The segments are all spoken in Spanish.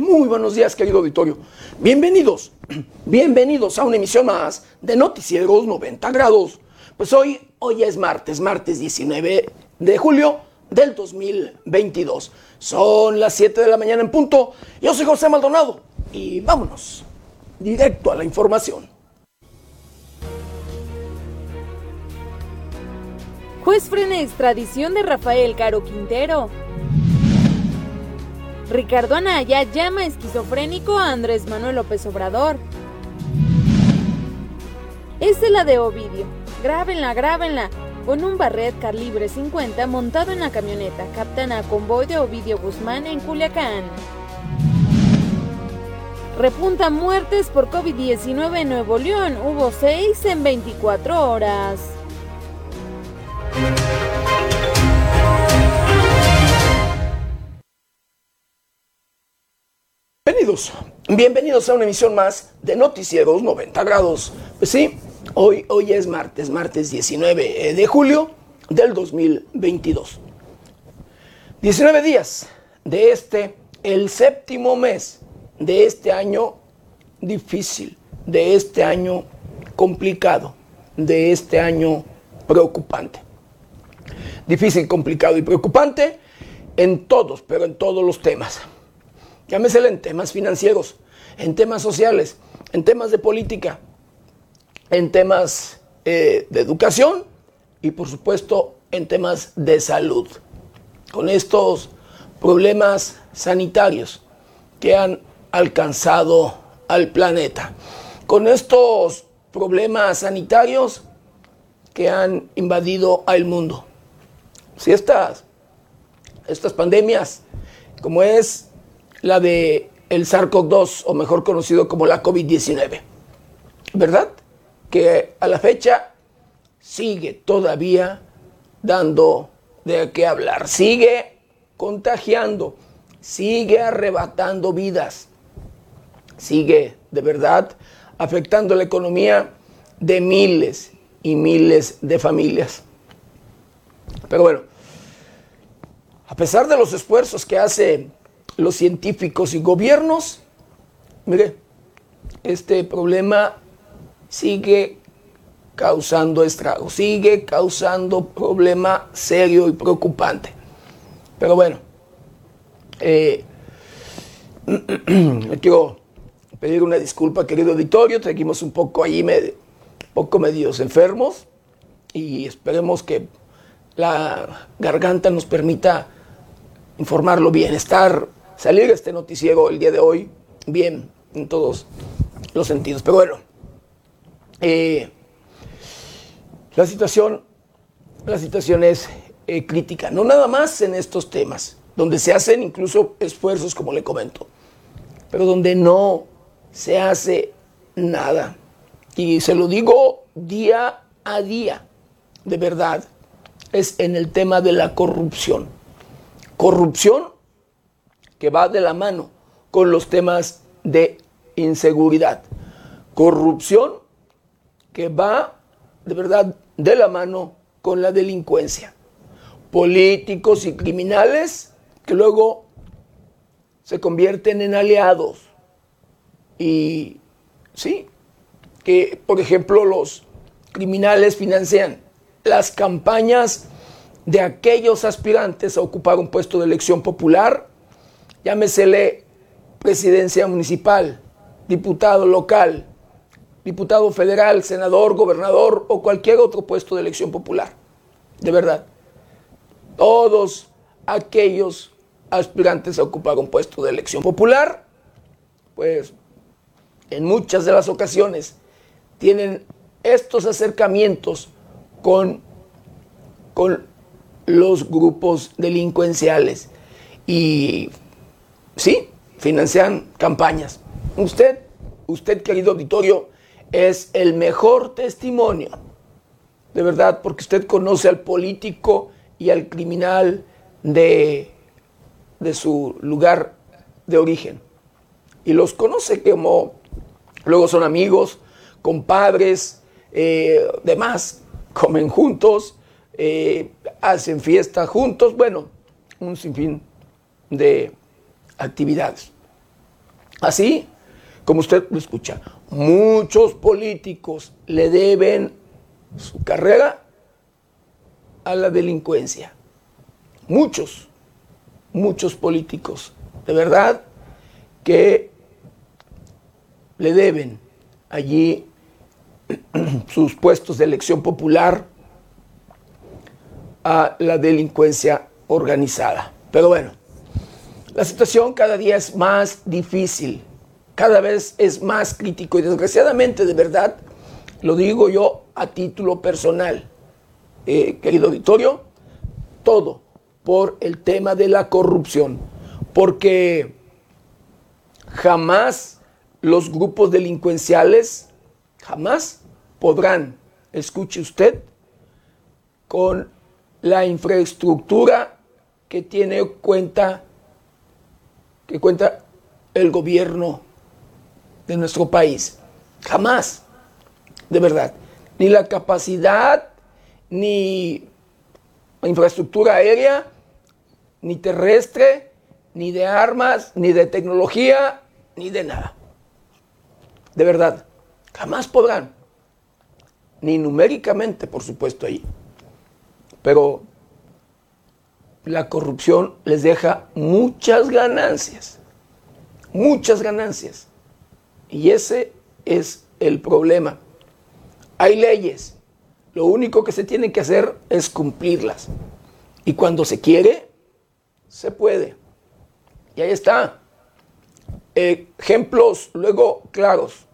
Muy buenos días, querido auditorio. Bienvenidos, bienvenidos a una emisión más de Noticieros 90 grados. Pues hoy, hoy es martes, martes 19 de julio del 2022. Son las 7 de la mañana en punto. Yo soy José Maldonado y vámonos directo a la información. Juez frena extradición de Rafael Caro Quintero. Ricardo Anaya llama esquizofrénico a Andrés Manuel López Obrador. Es la de Ovidio. Grábenla, grábenla. Con un Barret calibre 50 montado en la camioneta, captan a convoy de Ovidio Guzmán en Culiacán. Repunta muertes por COVID-19 en Nuevo León. Hubo 6 en 24 horas. Bienvenidos, a una emisión más de Noticieros 90 grados. Pues sí, hoy, hoy es martes, martes 19 de julio del 2022. 19 días de este, el séptimo mes de este año difícil, de este año complicado, de este año preocupante. Difícil, complicado y preocupante en todos, pero en todos los temas llámesele en temas financieros, en temas sociales, en temas de política, en temas eh, de educación y por supuesto en temas de salud. Con estos problemas sanitarios que han alcanzado al planeta. Con estos problemas sanitarios que han invadido al mundo. Si estas, estas pandemias, como es la de el SARS-CoV-2 o mejor conocido como la COVID-19. ¿Verdad? Que a la fecha sigue todavía dando de qué hablar, sigue contagiando, sigue arrebatando vidas, sigue de verdad afectando la economía de miles y miles de familias. Pero bueno, a pesar de los esfuerzos que hace los científicos y gobiernos, mire, este problema sigue causando estragos, sigue causando problema serio y preocupante. Pero bueno, eh, quiero pedir una disculpa, querido auditorio, seguimos un poco ahí, poco medios enfermos y esperemos que la garganta nos permita informarlo bien, estar salir este noticiero el día de hoy bien en todos los sentidos. Pero bueno, eh, la situación, la situación es eh, crítica, no nada más en estos temas, donde se hacen incluso esfuerzos, como le comento, pero donde no se hace nada. Y se lo digo día a día, de verdad, es en el tema de la corrupción. Corrupción que va de la mano con los temas de inseguridad. Corrupción que va de verdad de la mano con la delincuencia. Políticos y criminales que luego se convierten en aliados. Y sí, que por ejemplo los criminales financian las campañas de aquellos aspirantes a ocupar un puesto de elección popular llámesele presidencia municipal, diputado local, diputado federal, senador, gobernador o cualquier otro puesto de elección popular. De verdad. Todos aquellos aspirantes a ocupar un puesto de elección popular, pues en muchas de las ocasiones tienen estos acercamientos con, con los grupos delincuenciales. Y Sí, financian campañas. Usted, usted querido auditorio, es el mejor testimonio. De verdad, porque usted conoce al político y al criminal de, de su lugar de origen. Y los conoce como, luego son amigos, compadres, eh, demás, comen juntos, eh, hacen fiesta juntos, bueno, un sinfín de actividades. Así como usted lo escucha, muchos políticos le deben su carrera a la delincuencia. Muchos, muchos políticos, de verdad, que le deben allí sus puestos de elección popular a la delincuencia organizada. Pero bueno, la situación cada día es más difícil, cada vez es más crítico y desgraciadamente, de verdad, lo digo yo a título personal, eh, querido auditorio, todo por el tema de la corrupción, porque jamás los grupos delincuenciales, jamás podrán, escuche usted, con la infraestructura que tiene cuenta, que cuenta el gobierno de nuestro país. Jamás, de verdad. Ni la capacidad, ni infraestructura aérea, ni terrestre, ni de armas, ni de tecnología, ni de nada. De verdad, jamás podrán. Ni numéricamente, por supuesto, ahí. Pero la corrupción les deja muchas ganancias. Muchas ganancias. Y ese es el problema. Hay leyes. Lo único que se tiene que hacer es cumplirlas. Y cuando se quiere, se puede. Y ahí está. Ejemplos luego claros.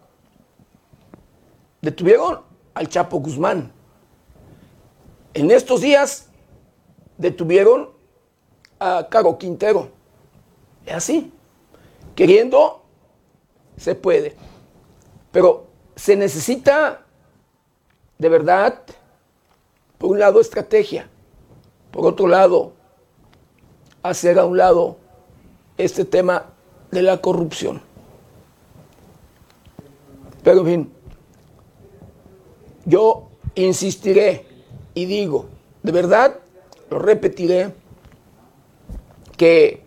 Detuvieron al Chapo Guzmán. En estos días detuvieron Caro Quintero. Es así. Queriendo, se puede. Pero se necesita de verdad, por un lado, estrategia. Por otro lado, hacer a un lado este tema de la corrupción. Pero en fin, yo insistiré y digo, de verdad, lo repetiré, que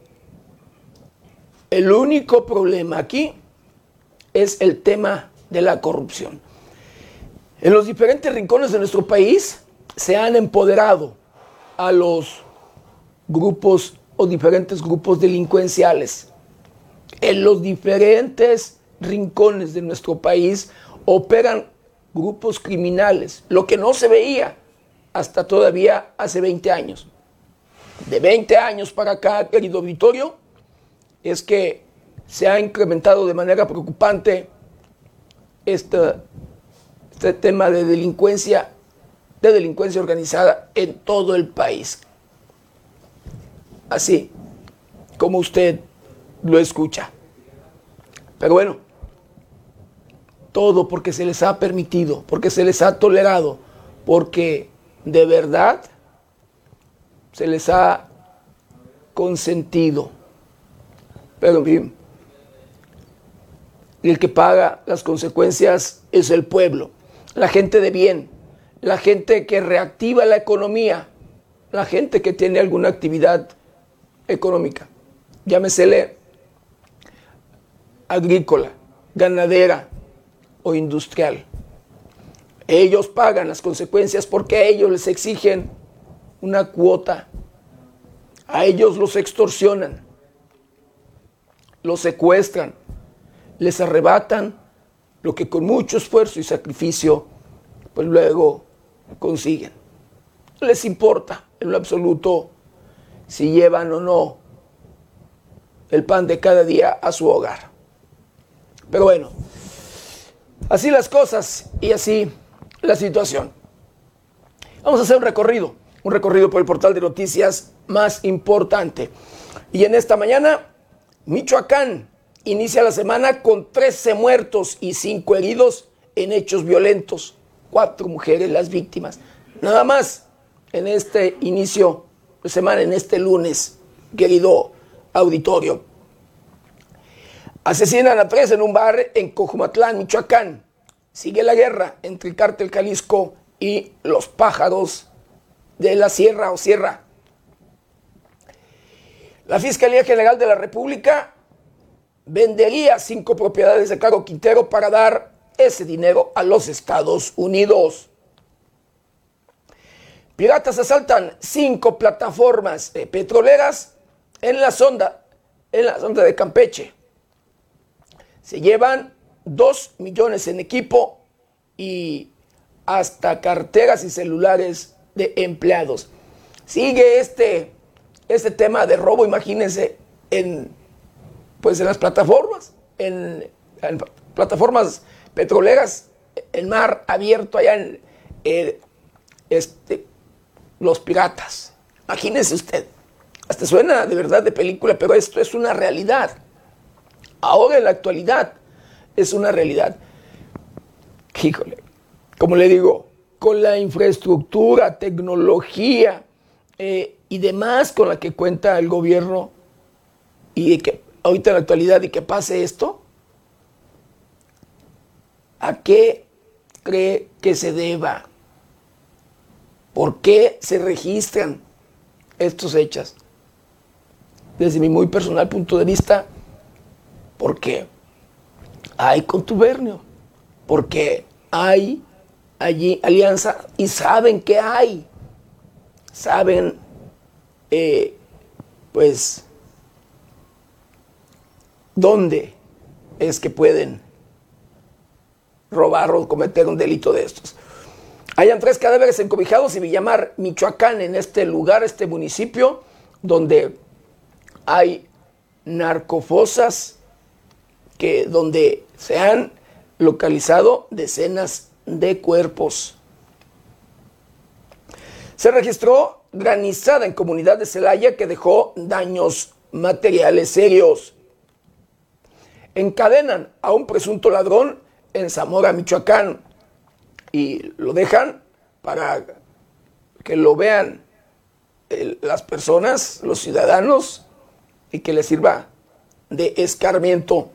el único problema aquí es el tema de la corrupción. En los diferentes rincones de nuestro país se han empoderado a los grupos o diferentes grupos delincuenciales. En los diferentes rincones de nuestro país operan grupos criminales, lo que no se veía hasta todavía hace 20 años. De 20 años para acá, querido Vittorio, es que se ha incrementado de manera preocupante este, este tema de delincuencia, de delincuencia organizada en todo el país. Así como usted lo escucha. Pero bueno, todo porque se les ha permitido, porque se les ha tolerado, porque de verdad se les ha consentido. Pero bien, el que paga las consecuencias es el pueblo, la gente de bien, la gente que reactiva la economía, la gente que tiene alguna actividad económica. Llámesele agrícola, ganadera o industrial. Ellos pagan las consecuencias porque a ellos les exigen una cuota. A ellos los extorsionan, los secuestran, les arrebatan lo que con mucho esfuerzo y sacrificio, pues luego consiguen. Les importa en lo absoluto si llevan o no el pan de cada día a su hogar. Pero bueno, así las cosas y así la situación. Vamos a hacer un recorrido, un recorrido por el portal de noticias más importante. Y en esta mañana, Michoacán inicia la semana con 13 muertos y 5 heridos en hechos violentos. Cuatro mujeres las víctimas. Nada más en este inicio de semana, en este lunes, querido auditorio. Asesinan a tres en un bar en Cojumatlán, Michoacán. Sigue la guerra entre el cártel Jalisco y los pájaros de la sierra o sierra. La Fiscalía General de la República vendería cinco propiedades de Caro Quintero para dar ese dinero a los Estados Unidos. Piratas asaltan cinco plataformas eh, petroleras en la sonda, en la sonda de Campeche. Se llevan dos millones en equipo y hasta carteras y celulares de empleados. Sigue este, este tema de robo, imagínense, en, pues en las plataformas, en, plataformas petroleras, el mar abierto allá en este, los piratas. Imagínense usted, hasta suena de verdad de película, pero esto es una realidad. Ahora en la actualidad es una realidad. Híjole, como le digo, con la infraestructura, tecnología eh, y demás con la que cuenta el gobierno y que ahorita en la actualidad y que pase esto, ¿a qué cree que se deba? ¿Por qué se registran estos hechos? Desde mi muy personal punto de vista, porque hay contubernio, porque hay allí alianza y saben que hay, saben, eh, pues, dónde es que pueden robar o cometer un delito de estos. Hayan tres cadáveres encobijados y Villamar, Michoacán, en este lugar, este municipio, donde hay narcofosas, que, donde se han localizado decenas de cuerpos. Se registró granizada en comunidad de Celaya que dejó daños materiales serios. Encadenan a un presunto ladrón en Zamora, Michoacán, y lo dejan para que lo vean las personas, los ciudadanos, y que les sirva de escarmiento.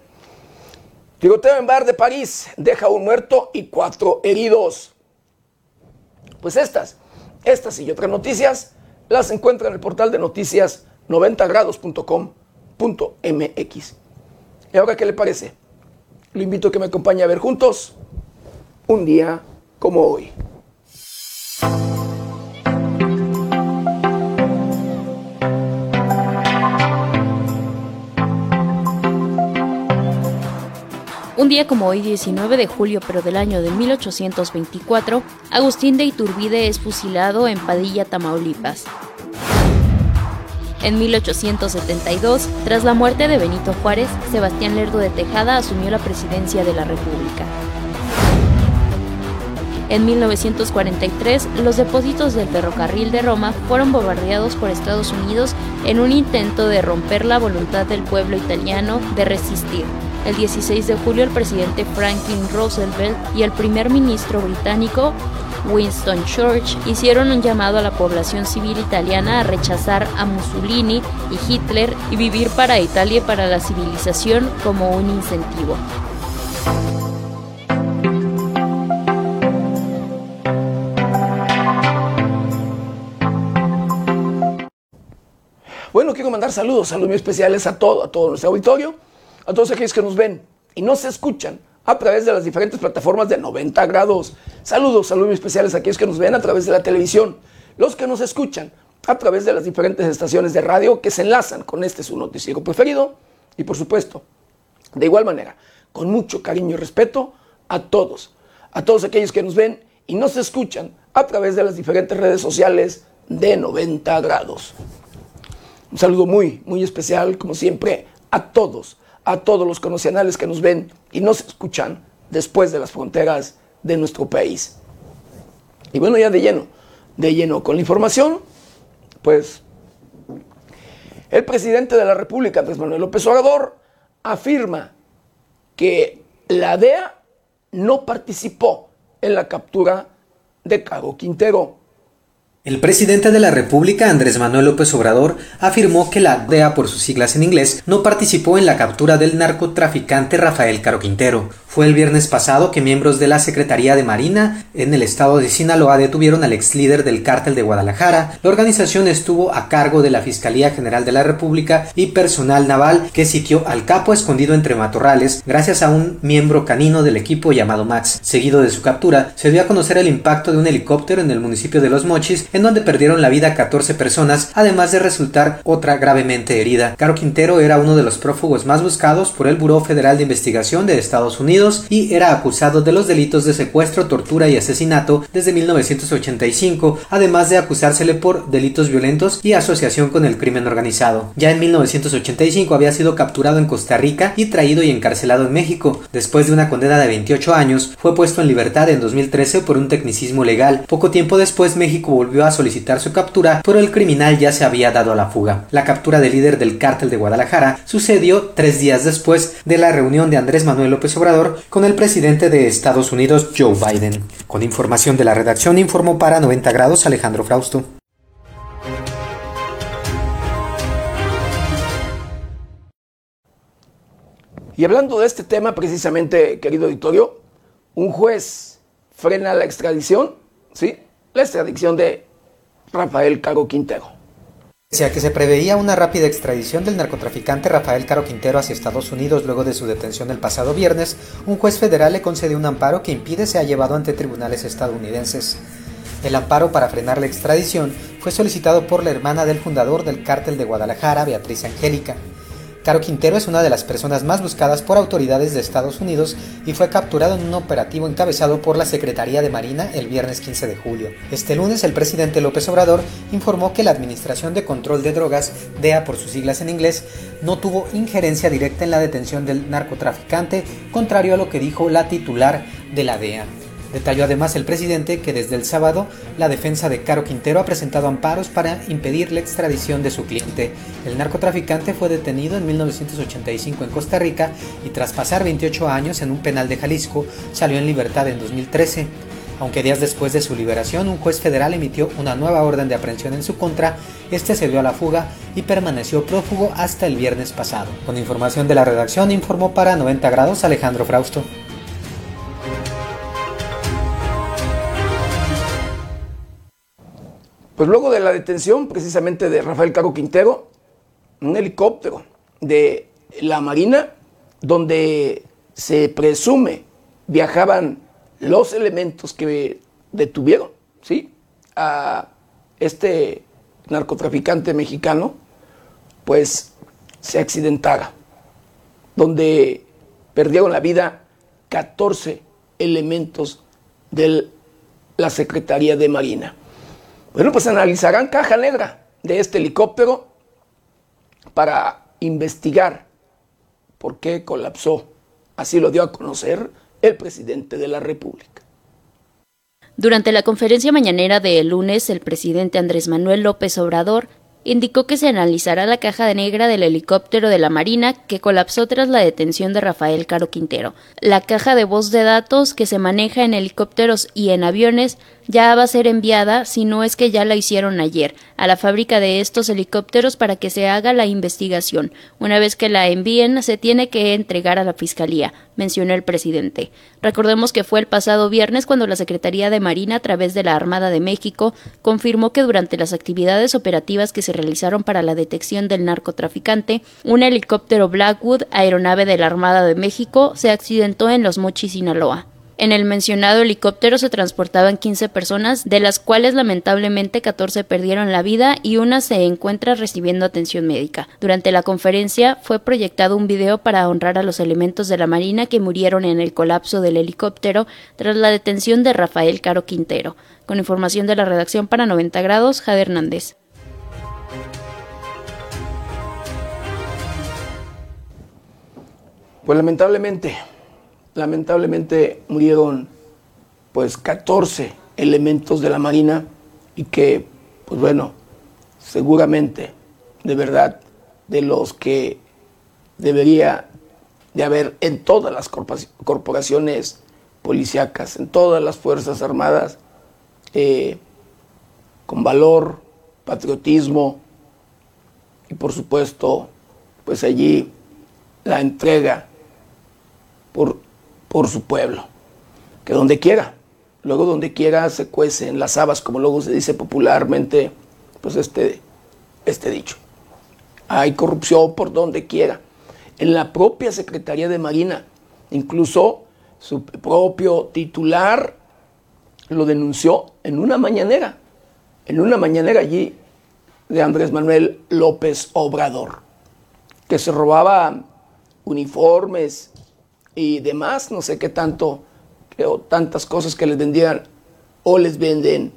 Tiroteo en bar de París deja un muerto y cuatro heridos. Pues estas, estas y otras noticias las encuentra en el portal de noticias 90grados.com.mx. ¿Y ahora qué le parece? Lo invito a que me acompañe a ver juntos un día como hoy. Como hoy, 19 de julio, pero del año de 1824, Agustín de Iturbide es fusilado en Padilla, Tamaulipas. En 1872, tras la muerte de Benito Juárez, Sebastián Lerdo de Tejada asumió la presidencia de la República. En 1943, los depósitos del ferrocarril de Roma fueron bombardeados por Estados Unidos en un intento de romper la voluntad del pueblo italiano de resistir. El 16 de julio el presidente Franklin Roosevelt y el primer ministro británico Winston Churchill hicieron un llamado a la población civil italiana a rechazar a Mussolini y Hitler y vivir para Italia y para la civilización como un incentivo. Bueno, quiero mandar saludos, saludos especiales a todo, a todo nuestro auditorio a todos aquellos que nos ven y nos escuchan a través de las diferentes plataformas de 90 grados. Saludos, saludos especiales a aquellos que nos ven a través de la televisión, los que nos escuchan a través de las diferentes estaciones de radio que se enlazan con este su noticiero preferido y por supuesto, de igual manera, con mucho cariño y respeto a todos, a todos aquellos que nos ven y nos escuchan a través de las diferentes redes sociales de 90 grados. Un saludo muy, muy especial, como siempre, a todos a todos los conocionales que nos ven y nos escuchan después de las fronteras de nuestro país. Y bueno, ya de lleno, de lleno con la información, pues el presidente de la República, Andrés Manuel López Obrador, afirma que la DEA no participó en la captura de Caro Quintero. El presidente de la República, Andrés Manuel López Obrador, afirmó que la DEA, por sus siglas en inglés, no participó en la captura del narcotraficante Rafael Caro Quintero, Fue el viernes pasado que miembros de la Secretaría de Marina en el estado de Sinaloa detuvieron al ex líder del cártel de Guadalajara. La organización estuvo a cargo de la Fiscalía General de la República y personal naval que sitió al capo escondido entre matorrales gracias a un miembro canino del equipo llamado Max. Seguido de su captura, se dio a conocer el impacto de un helicóptero en el municipio de Los Mochis, en donde perdieron la vida 14 personas, además de resultar otra gravemente herida. Caro Quintero era uno de los prófugos más buscados por el Buró Federal de Investigación de Estados Unidos y era acusado de los delitos de secuestro, tortura y asesinato desde 1985, además de acusársele por delitos violentos y asociación con el crimen organizado. Ya en 1985 había sido capturado en Costa Rica y traído y encarcelado en México. Después de una condena de 28 años, fue puesto en libertad en 2013 por un tecnicismo legal. Poco tiempo después México volvió a solicitar su captura, pero el criminal ya se había dado a la fuga. La captura del líder del cártel de Guadalajara sucedió tres días después de la reunión de Andrés Manuel López Obrador con el presidente de Estados Unidos, Joe Biden. Con información de la redacción, informó para 90 grados Alejandro Frausto. Y hablando de este tema, precisamente, querido auditorio, un juez frena la extradición, ¿sí? La extradición de Rafael Caro Quintero. Pese a que se preveía una rápida extradición del narcotraficante Rafael Caro Quintero hacia Estados Unidos luego de su detención el pasado viernes, un juez federal le concedió un amparo que impide sea llevado ante tribunales estadounidenses. El amparo para frenar la extradición fue solicitado por la hermana del fundador del cártel de Guadalajara, Beatriz Angélica. Caro Quintero es una de las personas más buscadas por autoridades de Estados Unidos y fue capturado en un operativo encabezado por la Secretaría de Marina el viernes 15 de julio. Este lunes el presidente López Obrador informó que la Administración de Control de Drogas, DEA por sus siglas en inglés, no tuvo injerencia directa en la detención del narcotraficante, contrario a lo que dijo la titular de la DEA. Detalló además el presidente que desde el sábado la defensa de Caro Quintero ha presentado amparos para impedir la extradición de su cliente. El narcotraficante fue detenido en 1985 en Costa Rica y tras pasar 28 años en un penal de Jalisco salió en libertad en 2013. Aunque días después de su liberación, un juez federal emitió una nueva orden de aprehensión en su contra, este se dio a la fuga y permaneció prófugo hasta el viernes pasado. Con información de la redacción, informó para 90 grados Alejandro Frausto. Pues luego de la detención precisamente de Rafael Caro Quintero, un helicóptero de la Marina, donde se presume viajaban los elementos que detuvieron ¿sí? a este narcotraficante mexicano, pues se accidentara, donde perdieron la vida 14 elementos de la Secretaría de Marina. Bueno, pues analizarán caja negra de este helicóptero para investigar por qué colapsó. Así lo dio a conocer el presidente de la República. Durante la conferencia mañanera de lunes, el presidente Andrés Manuel López Obrador indicó que se analizará la caja negra del helicóptero de la Marina que colapsó tras la detención de Rafael Caro Quintero. La caja de voz de datos que se maneja en helicópteros y en aviones ya va a ser enviada, si no es que ya la hicieron ayer, a la fábrica de estos helicópteros para que se haga la investigación. Una vez que la envíen, se tiene que entregar a la Fiscalía, mencionó el presidente. Recordemos que fue el pasado viernes cuando la Secretaría de Marina, a través de la Armada de México, confirmó que durante las actividades operativas que se realizaron para la detección del narcotraficante, un helicóptero Blackwood, aeronave de la Armada de México, se accidentó en Los Mochis, Sinaloa. En el mencionado helicóptero se transportaban 15 personas, de las cuales lamentablemente 14 perdieron la vida y una se encuentra recibiendo atención médica. Durante la conferencia fue proyectado un video para honrar a los elementos de la Marina que murieron en el colapso del helicóptero tras la detención de Rafael Caro Quintero. Con información de la redacción para 90 grados, Jade Hernández. Pues lamentablemente, lamentablemente murieron pues 14 elementos de la Marina y que, pues bueno, seguramente, de verdad, de los que debería de haber en todas las corporaciones policíacas, en todas las Fuerzas Armadas, eh, con valor, patriotismo y por supuesto, pues allí la entrega por por su pueblo. Que donde quiera, luego donde quiera se cuecen las habas, como luego se dice popularmente, pues este, este dicho. Hay corrupción por donde quiera. En la propia Secretaría de Marina, incluso su propio titular lo denunció en una mañanera, en una mañanera allí de Andrés Manuel López Obrador, que se robaba uniformes y demás, no sé qué tanto, o tantas cosas que les vendían o les venden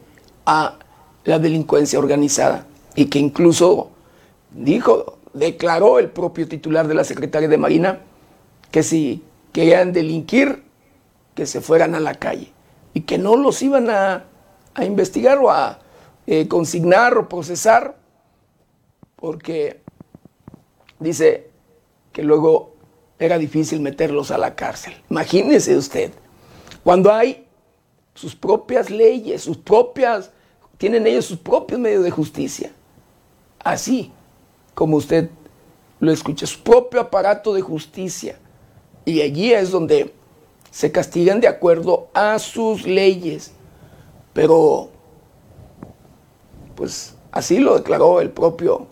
a la delincuencia organizada. Y que incluso dijo, declaró el propio titular de la Secretaría de Marina que si querían delinquir, que se fueran a la calle. Y que no los iban a, investigar o a eh, consignar o procesar, porque dice que luego era difícil meterlos a la cárcel. Imagínese usted, cuando hay sus propias leyes, sus propias, tienen ellos sus propios medios de justicia. Así como usted lo escucha, su propio aparato de justicia. Y allí es donde se castigan de acuerdo a sus leyes. Pero, pues así lo declaró el propio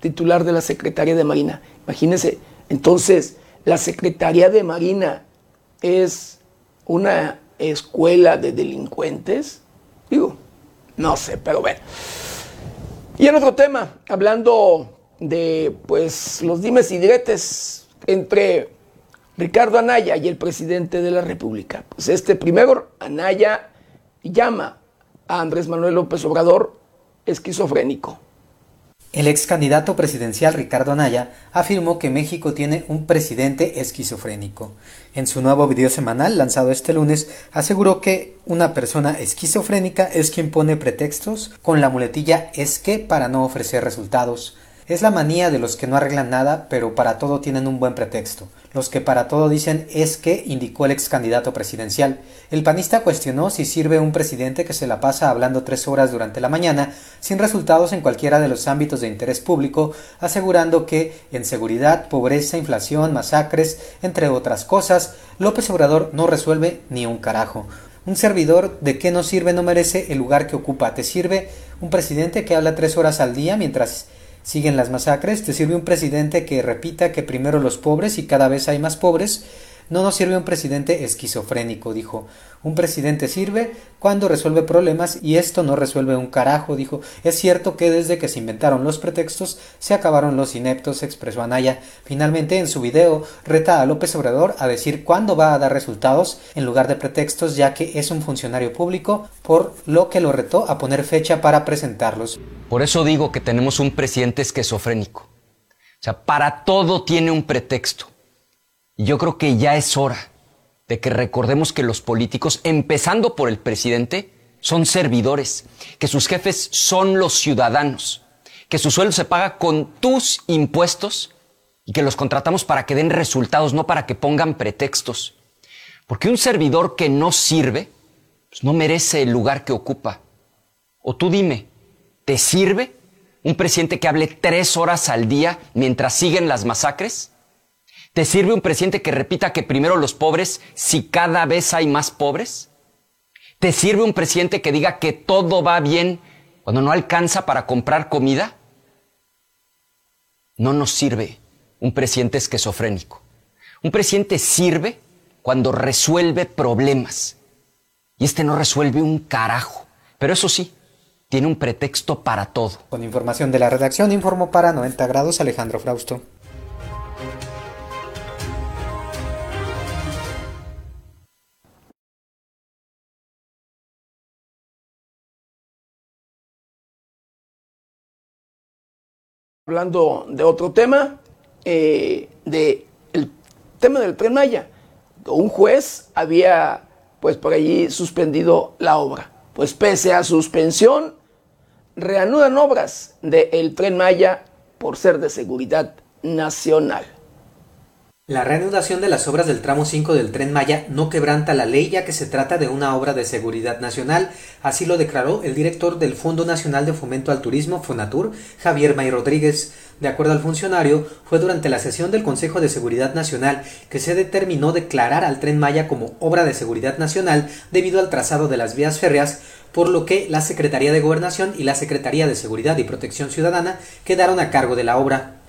titular de la Secretaría de Marina. Imagínense, entonces, la Secretaría de Marina es una escuela de delincuentes. Digo, no sé, pero bueno. Y en otro tema, hablando de pues los dimes y diretes entre Ricardo Anaya y el presidente de la República. Pues este primero, Anaya llama a Andrés Manuel López Obrador esquizofrénico. El ex candidato presidencial Ricardo Anaya afirmó que México tiene un presidente esquizofrénico. En su nuevo video semanal lanzado este lunes, aseguró que una persona esquizofrénica es quien pone pretextos con la muletilla es que para no ofrecer resultados. Es la manía de los que no arreglan nada, pero para todo tienen un buen pretexto. Los que para todo dicen es que, indicó el ex candidato presidencial. El panista cuestionó si sirve un presidente que se la pasa hablando tres horas durante la mañana, sin resultados en cualquiera de los ámbitos de interés público, asegurando que, en seguridad, pobreza, inflación, masacres, entre otras cosas, López Obrador no resuelve ni un carajo. Un servidor de qué no sirve no merece el lugar que ocupa. Te sirve un presidente que habla tres horas al día mientras siguen las masacres, te sirve un presidente que repita que primero los pobres y cada vez hay más pobres, no nos sirve un presidente esquizofrénico, dijo. Un presidente sirve cuando resuelve problemas y esto no resuelve un carajo, dijo. Es cierto que desde que se inventaron los pretextos se acabaron los ineptos, expresó Anaya. Finalmente, en su video, reta a López Obrador a decir cuándo va a dar resultados en lugar de pretextos, ya que es un funcionario público, por lo que lo retó a poner fecha para presentarlos. Por eso digo que tenemos un presidente esquizofrénico. O sea, para todo tiene un pretexto. Yo creo que ya es hora de que recordemos que los políticos, empezando por el presidente, son servidores, que sus jefes son los ciudadanos, que su sueldo se paga con tus impuestos y que los contratamos para que den resultados, no para que pongan pretextos. Porque un servidor que no sirve, pues no merece el lugar que ocupa. O tú dime, ¿te sirve un presidente que hable tres horas al día mientras siguen las masacres? ¿Te sirve un presidente que repita que primero los pobres si cada vez hay más pobres? ¿Te sirve un presidente que diga que todo va bien cuando no alcanza para comprar comida? No nos sirve un presidente esquizofrénico. Un presidente sirve cuando resuelve problemas. Y este no resuelve un carajo. Pero eso sí, tiene un pretexto para todo. Con información de la redacción, informó para 90 grados Alejandro Frausto. Hablando de otro tema, eh, de tema del tren Maya. Un juez había, pues por allí, suspendido la obra. Pues pese a suspensión, reanudan obras del tren Maya por ser de seguridad nacional. La reanudación de las obras del tramo 5 del tren Maya no quebranta la ley ya que se trata de una obra de seguridad nacional, así lo declaró el director del Fondo Nacional de Fomento al Turismo, FONATUR, Javier May Rodríguez. De acuerdo al funcionario, fue durante la sesión del Consejo de Seguridad Nacional que se determinó declarar al tren Maya como obra de seguridad nacional debido al trazado de las vías férreas, por lo que la Secretaría de Gobernación y la Secretaría de Seguridad y Protección Ciudadana quedaron a cargo de la obra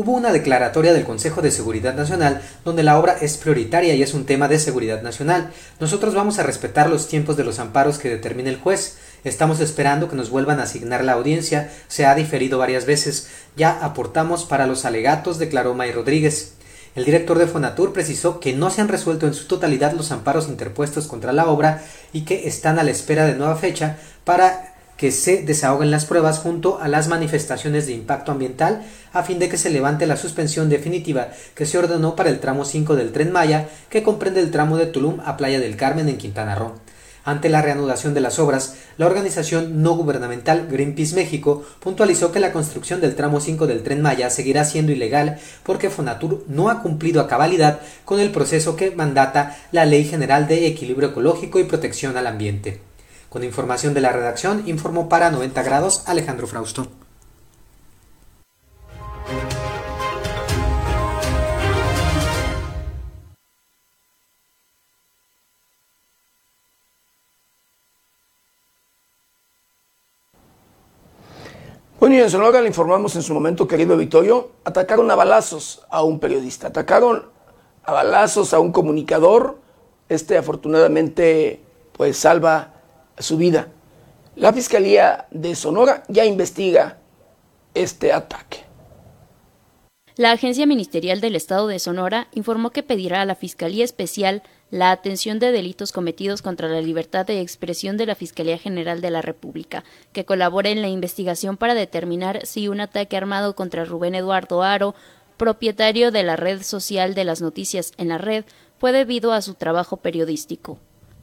hubo una declaratoria del Consejo de Seguridad Nacional donde la obra es prioritaria y es un tema de seguridad nacional. Nosotros vamos a respetar los tiempos de los amparos que determine el juez. Estamos esperando que nos vuelvan a asignar la audiencia. Se ha diferido varias veces. Ya aportamos para los alegatos, declaró May Rodríguez. El director de Fonatur precisó que no se han resuelto en su totalidad los amparos interpuestos contra la obra y que están a la espera de nueva fecha para que se desahoguen las pruebas junto a las manifestaciones de impacto ambiental a fin de que se levante la suspensión definitiva que se ordenó para el tramo 5 del tren Maya que comprende el tramo de Tulum a Playa del Carmen en Quintana Roo. Ante la reanudación de las obras, la organización no gubernamental Greenpeace México puntualizó que la construcción del tramo 5 del tren Maya seguirá siendo ilegal porque Fonatur no ha cumplido a cabalidad con el proceso que mandata la Ley General de Equilibrio Ecológico y Protección al Ambiente. Con información de la redacción, informó para 90 grados Alejandro Frausto. Bueno, y en Sonora le informamos en su momento, querido Vittorio, atacaron a balazos a un periodista, atacaron a balazos a un comunicador. Este afortunadamente pues salva su vida. La Fiscalía de Sonora ya investiga este ataque. La Agencia Ministerial del Estado de Sonora informó que pedirá a la Fiscalía Especial la atención de delitos cometidos contra la libertad de expresión de la Fiscalía General de la República, que colabore en la investigación para determinar si un ataque armado contra Rubén Eduardo Aro, propietario de la red social de las noticias en la red, fue debido a su trabajo periodístico.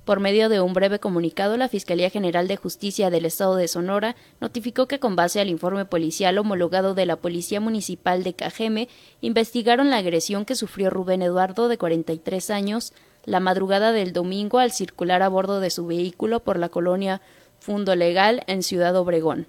Por medio de un breve comunicado, la Fiscalía General de Justicia del Estado de Sonora notificó que con base al informe policial homologado de la Policía Municipal de Cajeme, investigaron la agresión que sufrió Rubén Eduardo, de 43 años, la madrugada del domingo al circular a bordo de su vehículo por la colonia Fundo Legal en Ciudad Obregón.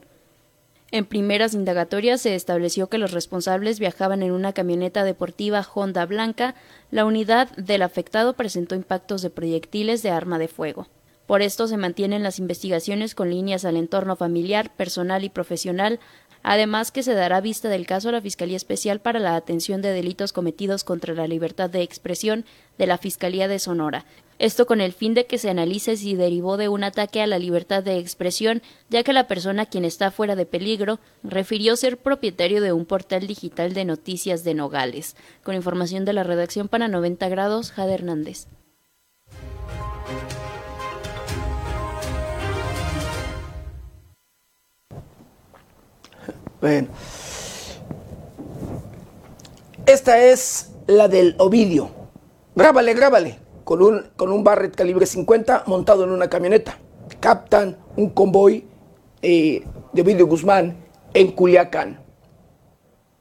En primeras indagatorias se estableció que los responsables viajaban en una camioneta deportiva Honda blanca. La unidad del afectado presentó impactos de proyectiles de arma de fuego. Por esto se mantienen las investigaciones con líneas al entorno familiar, personal y profesional, además que se dará vista del caso a la Fiscalía Especial para la Atención de Delitos Cometidos contra la Libertad de Expresión de la Fiscalía de Sonora, esto con el fin de que se analice si derivó de un ataque a la libertad de expresión, ya que la persona quien está fuera de peligro refirió ser propietario de un portal digital de noticias de Nogales. Con información de la redacción para 90 grados, Jade Hernández. Bueno. Esta es la del Ovidio. Grábale, grábale con un, con un Barrett calibre 50 montado en una camioneta. Captan un convoy eh, de Ovidio Guzmán en Culiacán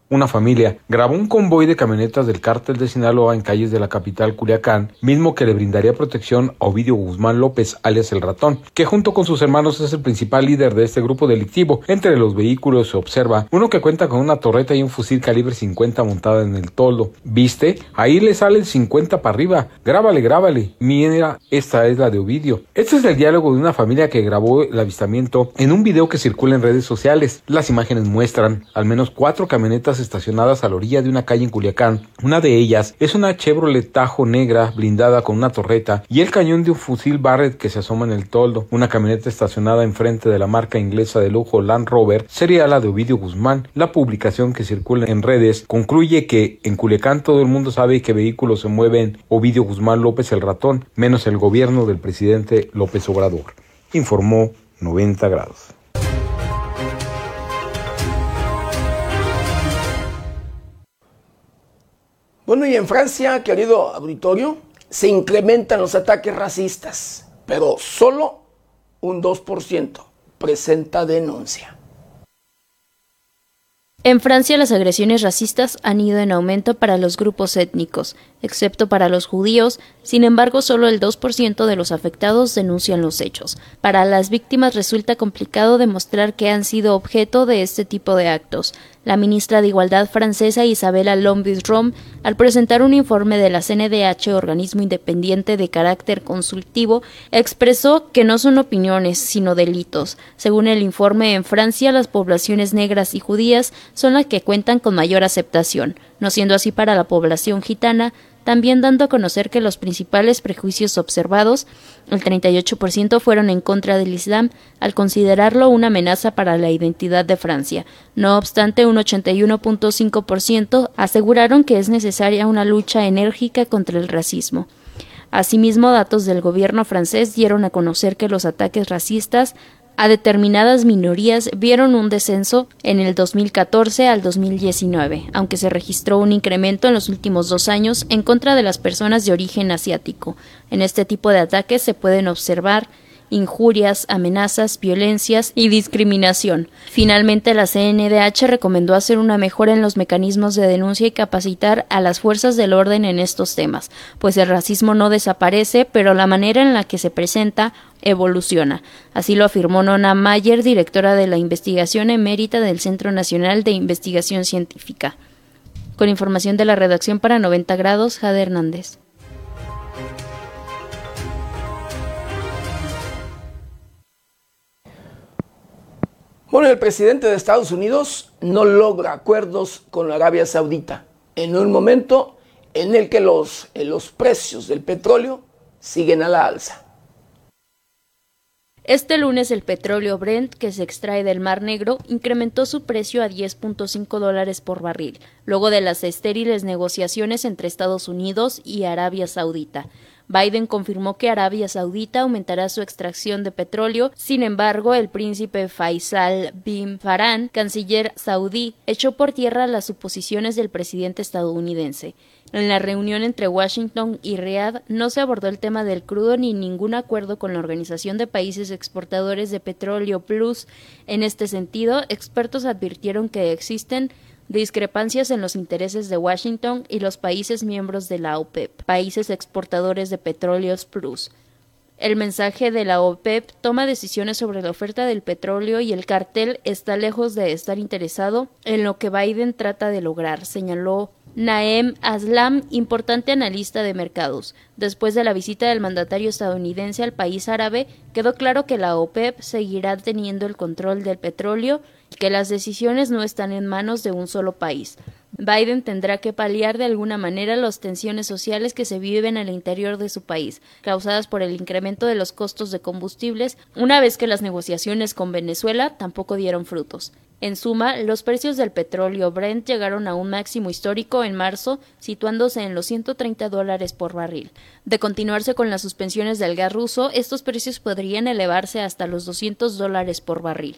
una familia, grabó un convoy de camionetas del cártel de Sinaloa en calles de la capital Culiacán, mismo que le brindaría protección a Ovidio Guzmán López, alias el ratón, que junto con sus hermanos es el principal líder de este grupo delictivo. Entre los vehículos se observa uno que cuenta con una torreta y un fusil calibre 50 montada en el toldo. ¿Viste? Ahí le sale el 50 para arriba. Grábale, grábale. Mira, esta es la de Ovidio. Este es el diálogo de una familia que grabó el avistamiento en un video que circula en redes sociales. Las imágenes muestran al menos cuatro camionetas estacionadas a la orilla de una calle en Culiacán. Una de ellas es una Chevrolet Tajo negra blindada con una torreta y el cañón de un fusil Barrett que se asoma en el toldo. Una camioneta estacionada enfrente de la marca inglesa de lujo Land Rover sería la de Ovidio Guzmán. La publicación que circula en redes concluye que en Culiacán todo el mundo sabe que vehículos se mueven Ovidio Guzmán López el ratón, menos el gobierno del presidente López Obrador. Informó 90 grados. Bueno, y en Francia, querido auditorio, se incrementan los ataques racistas, pero solo un 2% presenta denuncia. En Francia las agresiones racistas han ido en aumento para los grupos étnicos, excepto para los judíos, sin embargo solo el 2% de los afectados denuncian los hechos. Para las víctimas resulta complicado demostrar que han sido objeto de este tipo de actos. La ministra de Igualdad francesa Isabella Lombis-Rom, al presentar un informe de la CNDH, organismo independiente de carácter consultivo, expresó que no son opiniones, sino delitos. Según el informe, en Francia las poblaciones negras y judías son las que cuentan con mayor aceptación, no siendo así para la población gitana, también dando a conocer que los principales prejuicios observados, el 38% fueron en contra del Islam, al considerarlo una amenaza para la identidad de Francia. No obstante, un 81.5% aseguraron que es necesaria una lucha enérgica contra el racismo. Asimismo, datos del gobierno francés dieron a conocer que los ataques racistas a determinadas minorías vieron un descenso en el 2014 al 2019, aunque se registró un incremento en los últimos dos años en contra de las personas de origen asiático. En este tipo de ataques se pueden observar injurias, amenazas, violencias y discriminación. Finalmente, la CNDH recomendó hacer una mejora en los mecanismos de denuncia y capacitar a las fuerzas del orden en estos temas, pues el racismo no desaparece, pero la manera en la que se presenta evoluciona. Así lo afirmó Nona Mayer, directora de la investigación emérita del Centro Nacional de Investigación Científica. Con información de la redacción para 90 grados, Jade Hernández. Bueno, el presidente de Estados Unidos no logra acuerdos con Arabia Saudita en un momento en el que los, los precios del petróleo siguen a la alza. Este lunes el petróleo Brent, que se extrae del Mar Negro, incrementó su precio a 10.5 dólares por barril, luego de las estériles negociaciones entre Estados Unidos y Arabia Saudita. Biden confirmó que Arabia Saudita aumentará su extracción de petróleo. Sin embargo, el príncipe Faisal bin Farhan, canciller saudí, echó por tierra las suposiciones del presidente estadounidense. En la reunión entre Washington y Riad no se abordó el tema del crudo ni ningún acuerdo con la Organización de Países Exportadores de Petróleo Plus. En este sentido, expertos advirtieron que existen discrepancias en los intereses de Washington y los países miembros de la OPEP, países exportadores de petróleos plus. El mensaje de la OPEP toma decisiones sobre la oferta del petróleo y el cartel está lejos de estar interesado en lo que Biden trata de lograr, señaló Naem Aslam, importante analista de mercados. Después de la visita del mandatario estadounidense al país árabe, quedó claro que la OPEP seguirá teniendo el control del petróleo que las decisiones no están en manos de un solo país. Biden tendrá que paliar de alguna manera las tensiones sociales que se viven en el interior de su país, causadas por el incremento de los costos de combustibles, una vez que las negociaciones con Venezuela tampoco dieron frutos. En suma, los precios del petróleo Brent llegaron a un máximo histórico en marzo, situándose en los 130 dólares por barril. De continuarse con las suspensiones del gas ruso, estos precios podrían elevarse hasta los 200 dólares por barril.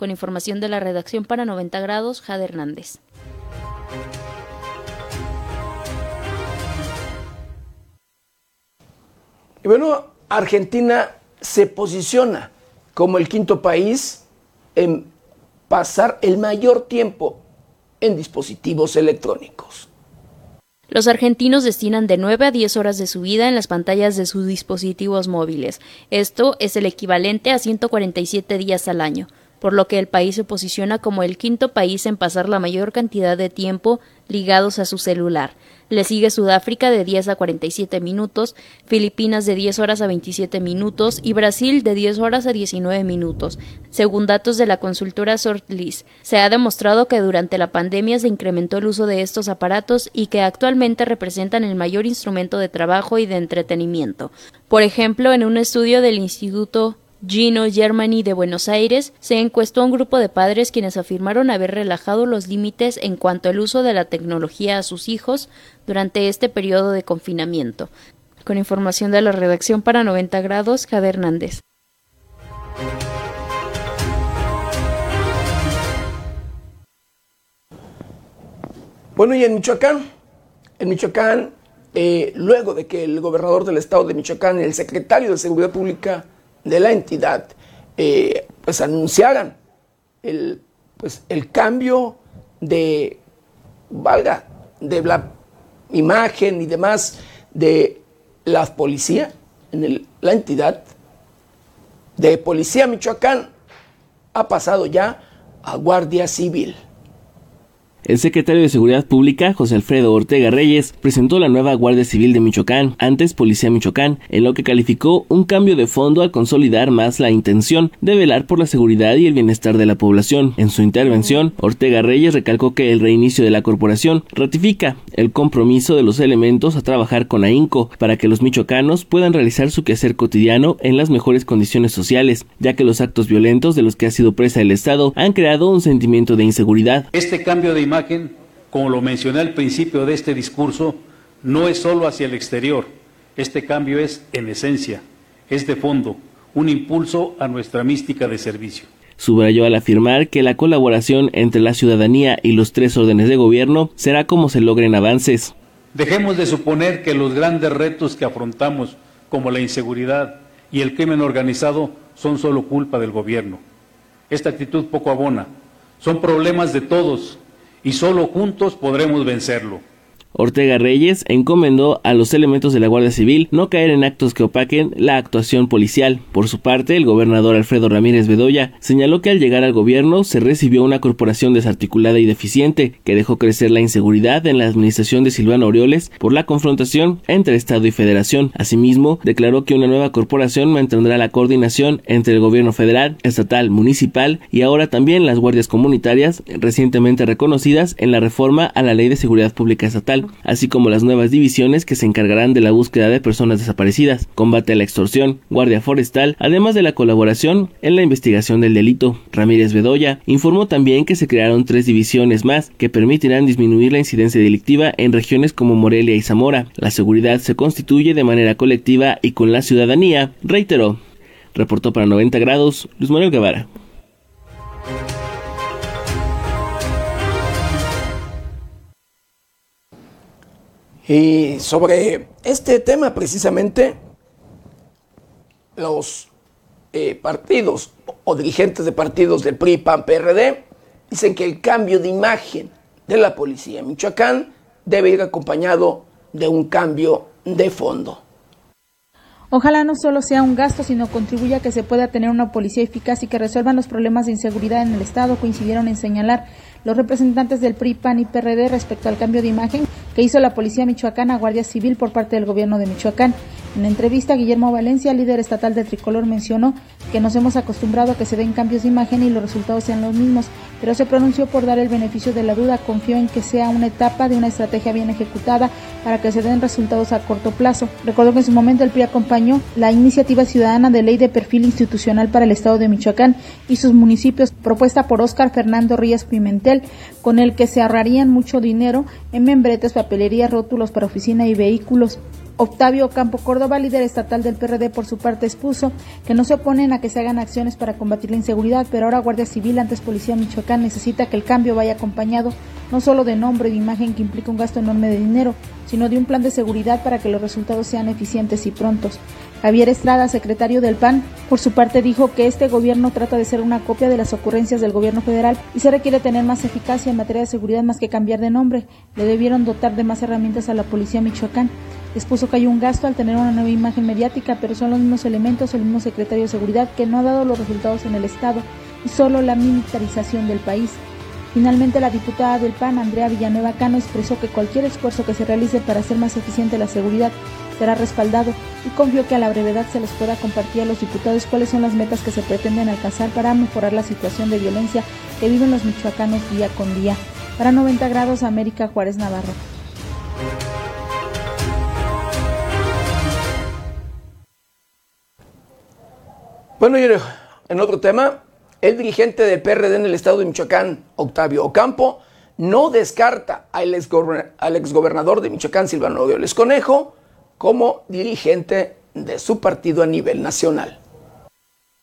Con información de la redacción para 90 grados, Jade Hernández. Y bueno, Argentina se posiciona como el quinto país en pasar el mayor tiempo en dispositivos electrónicos. Los argentinos destinan de 9 a 10 horas de su vida en las pantallas de sus dispositivos móviles. Esto es el equivalente a 147 días al año, por lo que el país se posiciona como el quinto país en pasar la mayor cantidad de tiempo ligados a su celular. Le sigue Sudáfrica de 10 a 47 minutos, Filipinas de 10 horas a 27 minutos y Brasil de 10 horas a 19 minutos. Según datos de la consultora Sortlis, se ha demostrado que durante la pandemia se incrementó el uso de estos aparatos y que actualmente representan el mayor instrumento de trabajo y de entretenimiento. Por ejemplo, en un estudio del Instituto Gino Germany de Buenos Aires se encuestó a un grupo de padres quienes afirmaron haber relajado los límites en cuanto al uso de la tecnología a sus hijos durante este periodo de confinamiento. Con información de la redacción para 90 grados, Jade Hernández. Bueno, y en Michoacán, en Michoacán, eh, luego de que el gobernador del estado de Michoacán el secretario de Seguridad Pública de la entidad eh, pues anunciaran el, pues, el cambio de, valga, de la imagen y demás de la policía, en la entidad de Policía Michoacán, ha pasado ya a Guardia Civil. El secretario de Seguridad Pública, José Alfredo Ortega Reyes, presentó la nueva Guardia Civil de Michoacán, antes Policía Michoacán, en lo que calificó un cambio de fondo al consolidar más la intención de velar por la seguridad y el bienestar de la población. En su intervención, Ortega Reyes recalcó que el reinicio de la corporación ratifica el compromiso de los elementos a trabajar con AINCO para que los michoacanos puedan realizar su quehacer cotidiano en las mejores condiciones sociales, ya que los actos violentos de los que ha sido presa el Estado han creado un sentimiento de inseguridad. Este cambio de imagen, como lo mencioné al principio de este discurso, no es solo hacia el exterior. Este cambio es en esencia, es de fondo, un impulso a nuestra mística de servicio. Subrayó al afirmar que la colaboración entre la ciudadanía y los tres órdenes de gobierno será como se logren avances. Dejemos de suponer que los grandes retos que afrontamos, como la inseguridad y el crimen organizado, son solo culpa del gobierno. Esta actitud poco abona. Son problemas de todos y solo juntos podremos vencerlo. Ortega Reyes encomendó a los elementos de la Guardia Civil no caer en actos que opaquen la actuación policial. Por su parte, el gobernador Alfredo Ramírez Bedoya señaló que al llegar al gobierno se recibió una corporación desarticulada y deficiente que dejó crecer la inseguridad en la administración de Silvano Orioles por la confrontación entre Estado y Federación. Asimismo, declaró que una nueva corporación mantendrá la coordinación entre el gobierno federal, estatal, municipal y ahora también las guardias comunitarias recientemente reconocidas en la reforma a la Ley de Seguridad Pública Estatal así como las nuevas divisiones que se encargarán de la búsqueda de personas desaparecidas, combate a la extorsión, guardia forestal, además de la colaboración en la investigación del delito. Ramírez Bedoya informó también que se crearon tres divisiones más que permitirán disminuir la incidencia delictiva en regiones como Morelia y Zamora. La seguridad se constituye de manera colectiva y con la ciudadanía, reiteró. Reportó para 90 grados Luis Manuel Guevara. Y sobre este tema precisamente, los eh, partidos o dirigentes de partidos del PRI, PAN, PRD, dicen que el cambio de imagen de la policía en Michoacán debe ir acompañado de un cambio de fondo. Ojalá no solo sea un gasto, sino contribuya a que se pueda tener una policía eficaz y que resuelvan los problemas de inseguridad en el Estado, coincidieron en señalar los representantes del PRI, PAN y PRD respecto al cambio de imagen que hizo la Policía Michoacana a Guardia Civil por parte del gobierno de Michoacán. En entrevista, Guillermo Valencia, líder estatal de Tricolor, mencionó que nos hemos acostumbrado a que se den cambios de imagen y los resultados sean los mismos, pero se pronunció por dar el beneficio de la duda. Confió en que sea una etapa de una estrategia bien ejecutada para que se den resultados a corto plazo. Recordó que en su momento el PRI acompañó la iniciativa ciudadana de ley de perfil institucional para el Estado de Michoacán y sus municipios, propuesta por Óscar Fernando Rías Pimentel, con el que se ahorrarían mucho dinero en membretes, papelería, rótulos para oficina y vehículos. Octavio Campo Córdoba, líder estatal del PRD, por su parte expuso que no se oponen a que se hagan acciones para combatir la inseguridad, pero ahora Guardia Civil, antes Policía Michoacán, necesita que el cambio vaya acompañado no solo de nombre y de imagen que implica un gasto enorme de dinero, sino de un plan de seguridad para que los resultados sean eficientes y prontos. Javier Estrada, secretario del PAN, por su parte dijo que este gobierno trata de ser una copia de las ocurrencias del gobierno federal y se requiere tener más eficacia en materia de seguridad más que cambiar de nombre. Le debieron dotar de más herramientas a la policía Michoacán. Expuso que hay un gasto al tener una nueva imagen mediática, pero son los mismos elementos, el mismo secretario de Seguridad que no ha dado los resultados en el Estado y solo la militarización del país. Finalmente, la diputada del PAN, Andrea Villanueva Cano, expresó que cualquier esfuerzo que se realice para hacer más eficiente la seguridad será respaldado y confió que a la brevedad se les pueda compartir a los diputados cuáles son las metas que se pretenden alcanzar para mejorar la situación de violencia que viven los michoacanos día con día. Para 90 grados, América Juárez Navarro. Bueno, y en otro tema, el dirigente del PRD en el estado de Michoacán, Octavio Ocampo, no descarta al exgobernador de Michoacán, Silvano Aureoles Conejo, como dirigente de su partido a nivel nacional.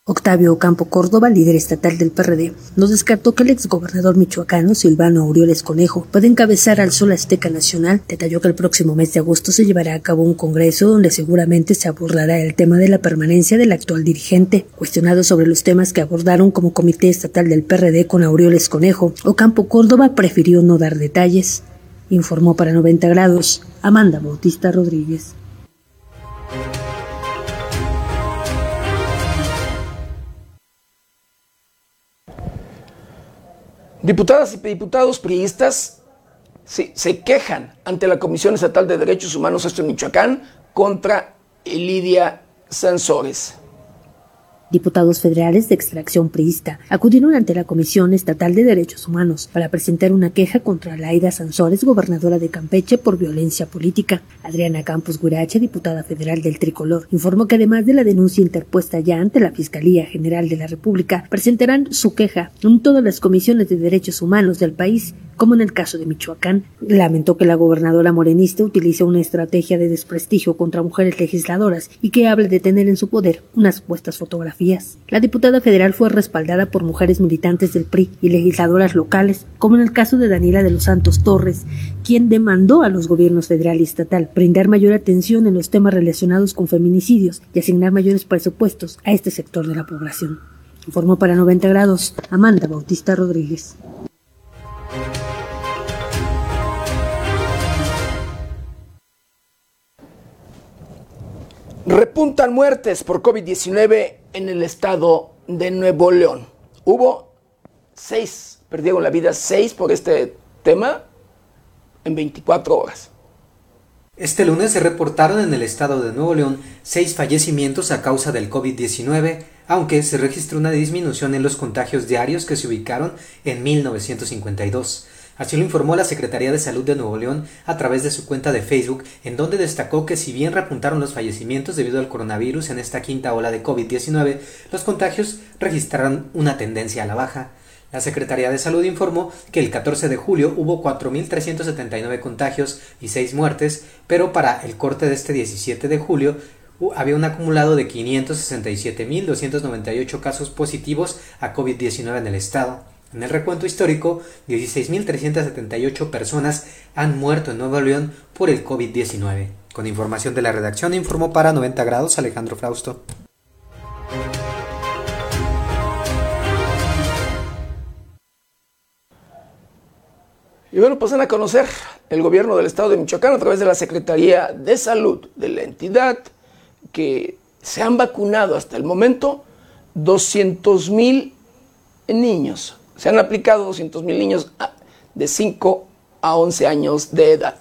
Octavio Ocampo Córdoba, líder estatal del PRD, nos descartó que el exgobernador michoacano Silvano Aureoles Conejo puede encabezar al Sol Azteca Nacional. Detalló que el próximo mes de agosto se llevará a cabo un congreso donde seguramente se abordará el tema de la permanencia del actual dirigente. Cuestionado sobre los temas que abordaron como comité estatal del PRD con Aureoles Conejo, Ocampo Córdoba prefirió no dar detalles. Informó para 90 grados Amanda Bautista Rodríguez. Diputadas y diputados priistas se quejan ante la Comisión Estatal de Derechos Humanos, esto en Michoacán, contra Lidia Sansores. Diputados federales de extracción priista acudieron ante la Comisión Estatal de Derechos Humanos para presentar una queja contra Laida Sansores, gobernadora de Campeche, por violencia política. Adriana Campos Guirache, diputada federal del Tricolor, informó que además de la denuncia interpuesta ya ante la Fiscalía General de la República, presentarán su queja en todas las comisiones de derechos humanos del país como en el caso de Michoacán. Lamentó que la gobernadora morenista utilice una estrategia de desprestigio contra mujeres legisladoras y que hable de tener en su poder unas supuestas fotografías. La diputada federal fue respaldada por mujeres militantes del PRI y legisladoras locales, como en el caso de Daniela de los Santos Torres, quien demandó a los gobiernos federal y estatal brindar mayor atención en los temas relacionados con feminicidios y asignar mayores presupuestos a este sector de la población. Informó para 90 grados Amanda Bautista Rodríguez. Repuntan muertes por COVID-19 en el estado de Nuevo León. Hubo seis, perdieron la vida seis por este tema en 24 horas. Este lunes se reportaron en el estado de Nuevo León seis fallecimientos a causa del COVID-19, aunque se registró una disminución en los contagios diarios que se ubicaron en 1952. Así lo informó la Secretaría de Salud de Nuevo León a través de su cuenta de Facebook, en donde destacó que si bien repuntaron los fallecimientos debido al coronavirus en esta quinta ola de COVID-19, los contagios registraron una tendencia a la baja. La Secretaría de Salud informó que el 14 de julio hubo 4.379 contagios y 6 muertes, pero para el corte de este 17 de julio había un acumulado de 567.298 casos positivos a COVID-19 en el estado. En el recuento histórico, 16.378 personas han muerto en Nuevo León por el COVID-19. Con información de la redacción, informó para 90 grados Alejandro Frausto. Y bueno, pasan a conocer el gobierno del estado de Michoacán a través de la Secretaría de Salud de la entidad que se han vacunado hasta el momento 200 mil niños se han aplicado 200 mil niños de 5 a 11 años de edad.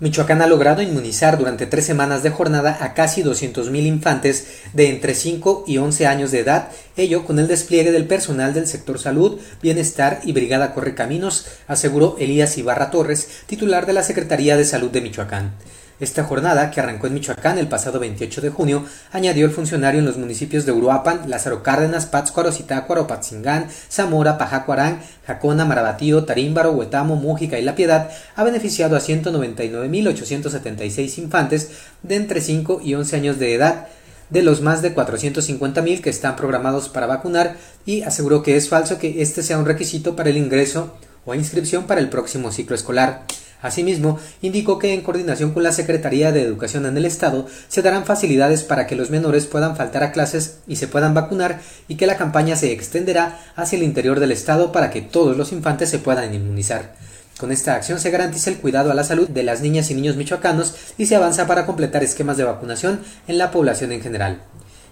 Michoacán ha logrado inmunizar durante tres semanas de jornada a casi 200.000 infantes de entre 5 y 11 años de edad, ello con el despliegue del personal del sector salud, bienestar y brigada correcaminos, aseguró Elías Ibarra Torres, titular de la Secretaría de Salud de Michoacán. Esta jornada, que arrancó en Michoacán el pasado 28 de junio, añadió el funcionario en los municipios de Uruapan, Lázaro Cárdenas, Pátzcuaro, Zitácuaro, Patzingán, Zamora, Pajacuarán, Jacona, Marabatío, Tarímbaro, Huetamo, Mújica y La Piedad, ha beneficiado a 199.876 infantes de entre 5 y 11 años de edad, de los más de 450.000 que están programados para vacunar y aseguró que es falso que este sea un requisito para el ingreso o inscripción para el próximo ciclo escolar. Asimismo, indicó que en coordinación con la Secretaría de Educación en el Estado se darán facilidades para que los menores puedan faltar a clases y se puedan vacunar y que la campaña se extenderá hacia el interior del Estado para que todos los infantes se puedan inmunizar. Con esta acción se garantiza el cuidado a la salud de las niñas y niños michoacanos y se avanza para completar esquemas de vacunación en la población en general.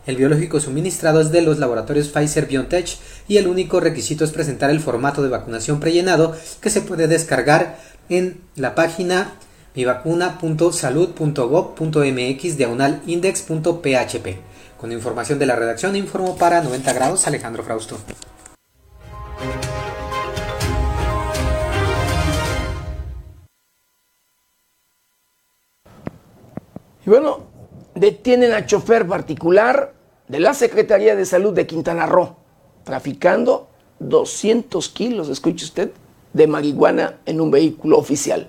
El biológico suministrado es de los laboratorios Pfizer BioNTech y el único requisito es presentar el formato de vacunación prellenado que se puede descargar en la página mivacuna.salud.gov.mx diagonal index.php. Con información de la redacción informo para 90 grados Alejandro Frausto. Y bueno, detienen a chofer particular de la Secretaría de Salud de Quintana Roo, traficando 200 kilos, escuche usted, de marihuana en un vehículo oficial.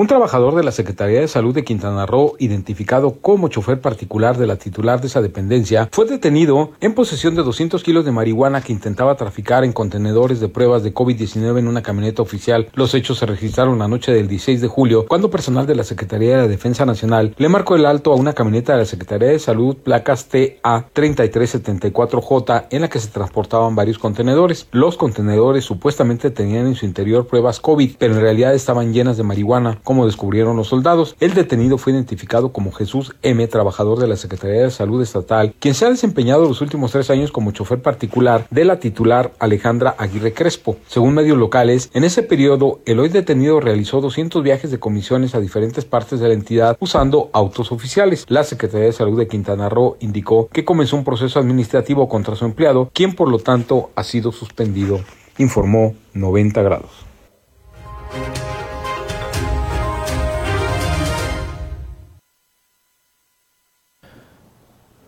Un trabajador de la Secretaría de Salud de Quintana Roo, identificado como chofer particular de la titular de esa dependencia, fue detenido en posesión de 200 kilos de marihuana que intentaba traficar en contenedores de pruebas de COVID-19 en una camioneta oficial. Los hechos se registraron la noche del 16 de julio, cuando personal de la Secretaría de Defensa Nacional le marcó el alto a una camioneta de la Secretaría de Salud, placas TA 3374J, en la que se transportaban varios contenedores. Los contenedores supuestamente tenían en su interior pruebas COVID, pero en realidad estaban llenas de marihuana, como descubrieron los soldados. El detenido fue identificado como Jesús M., trabajador de la Secretaría de Salud Estatal, quien se ha desempeñado los últimos tres años como chofer particular de la titular Alejandra Aguirre Crespo. Según medios locales, en ese periodo, el hoy detenido realizó 200 viajes de comisiones a diferentes partes de la entidad usando autos oficiales. La Secretaría de Salud de Quintana Roo indicó que comenzó un proceso administrativo contra su empleado, quien por lo tanto ha sido suspendido, informó 90 grados.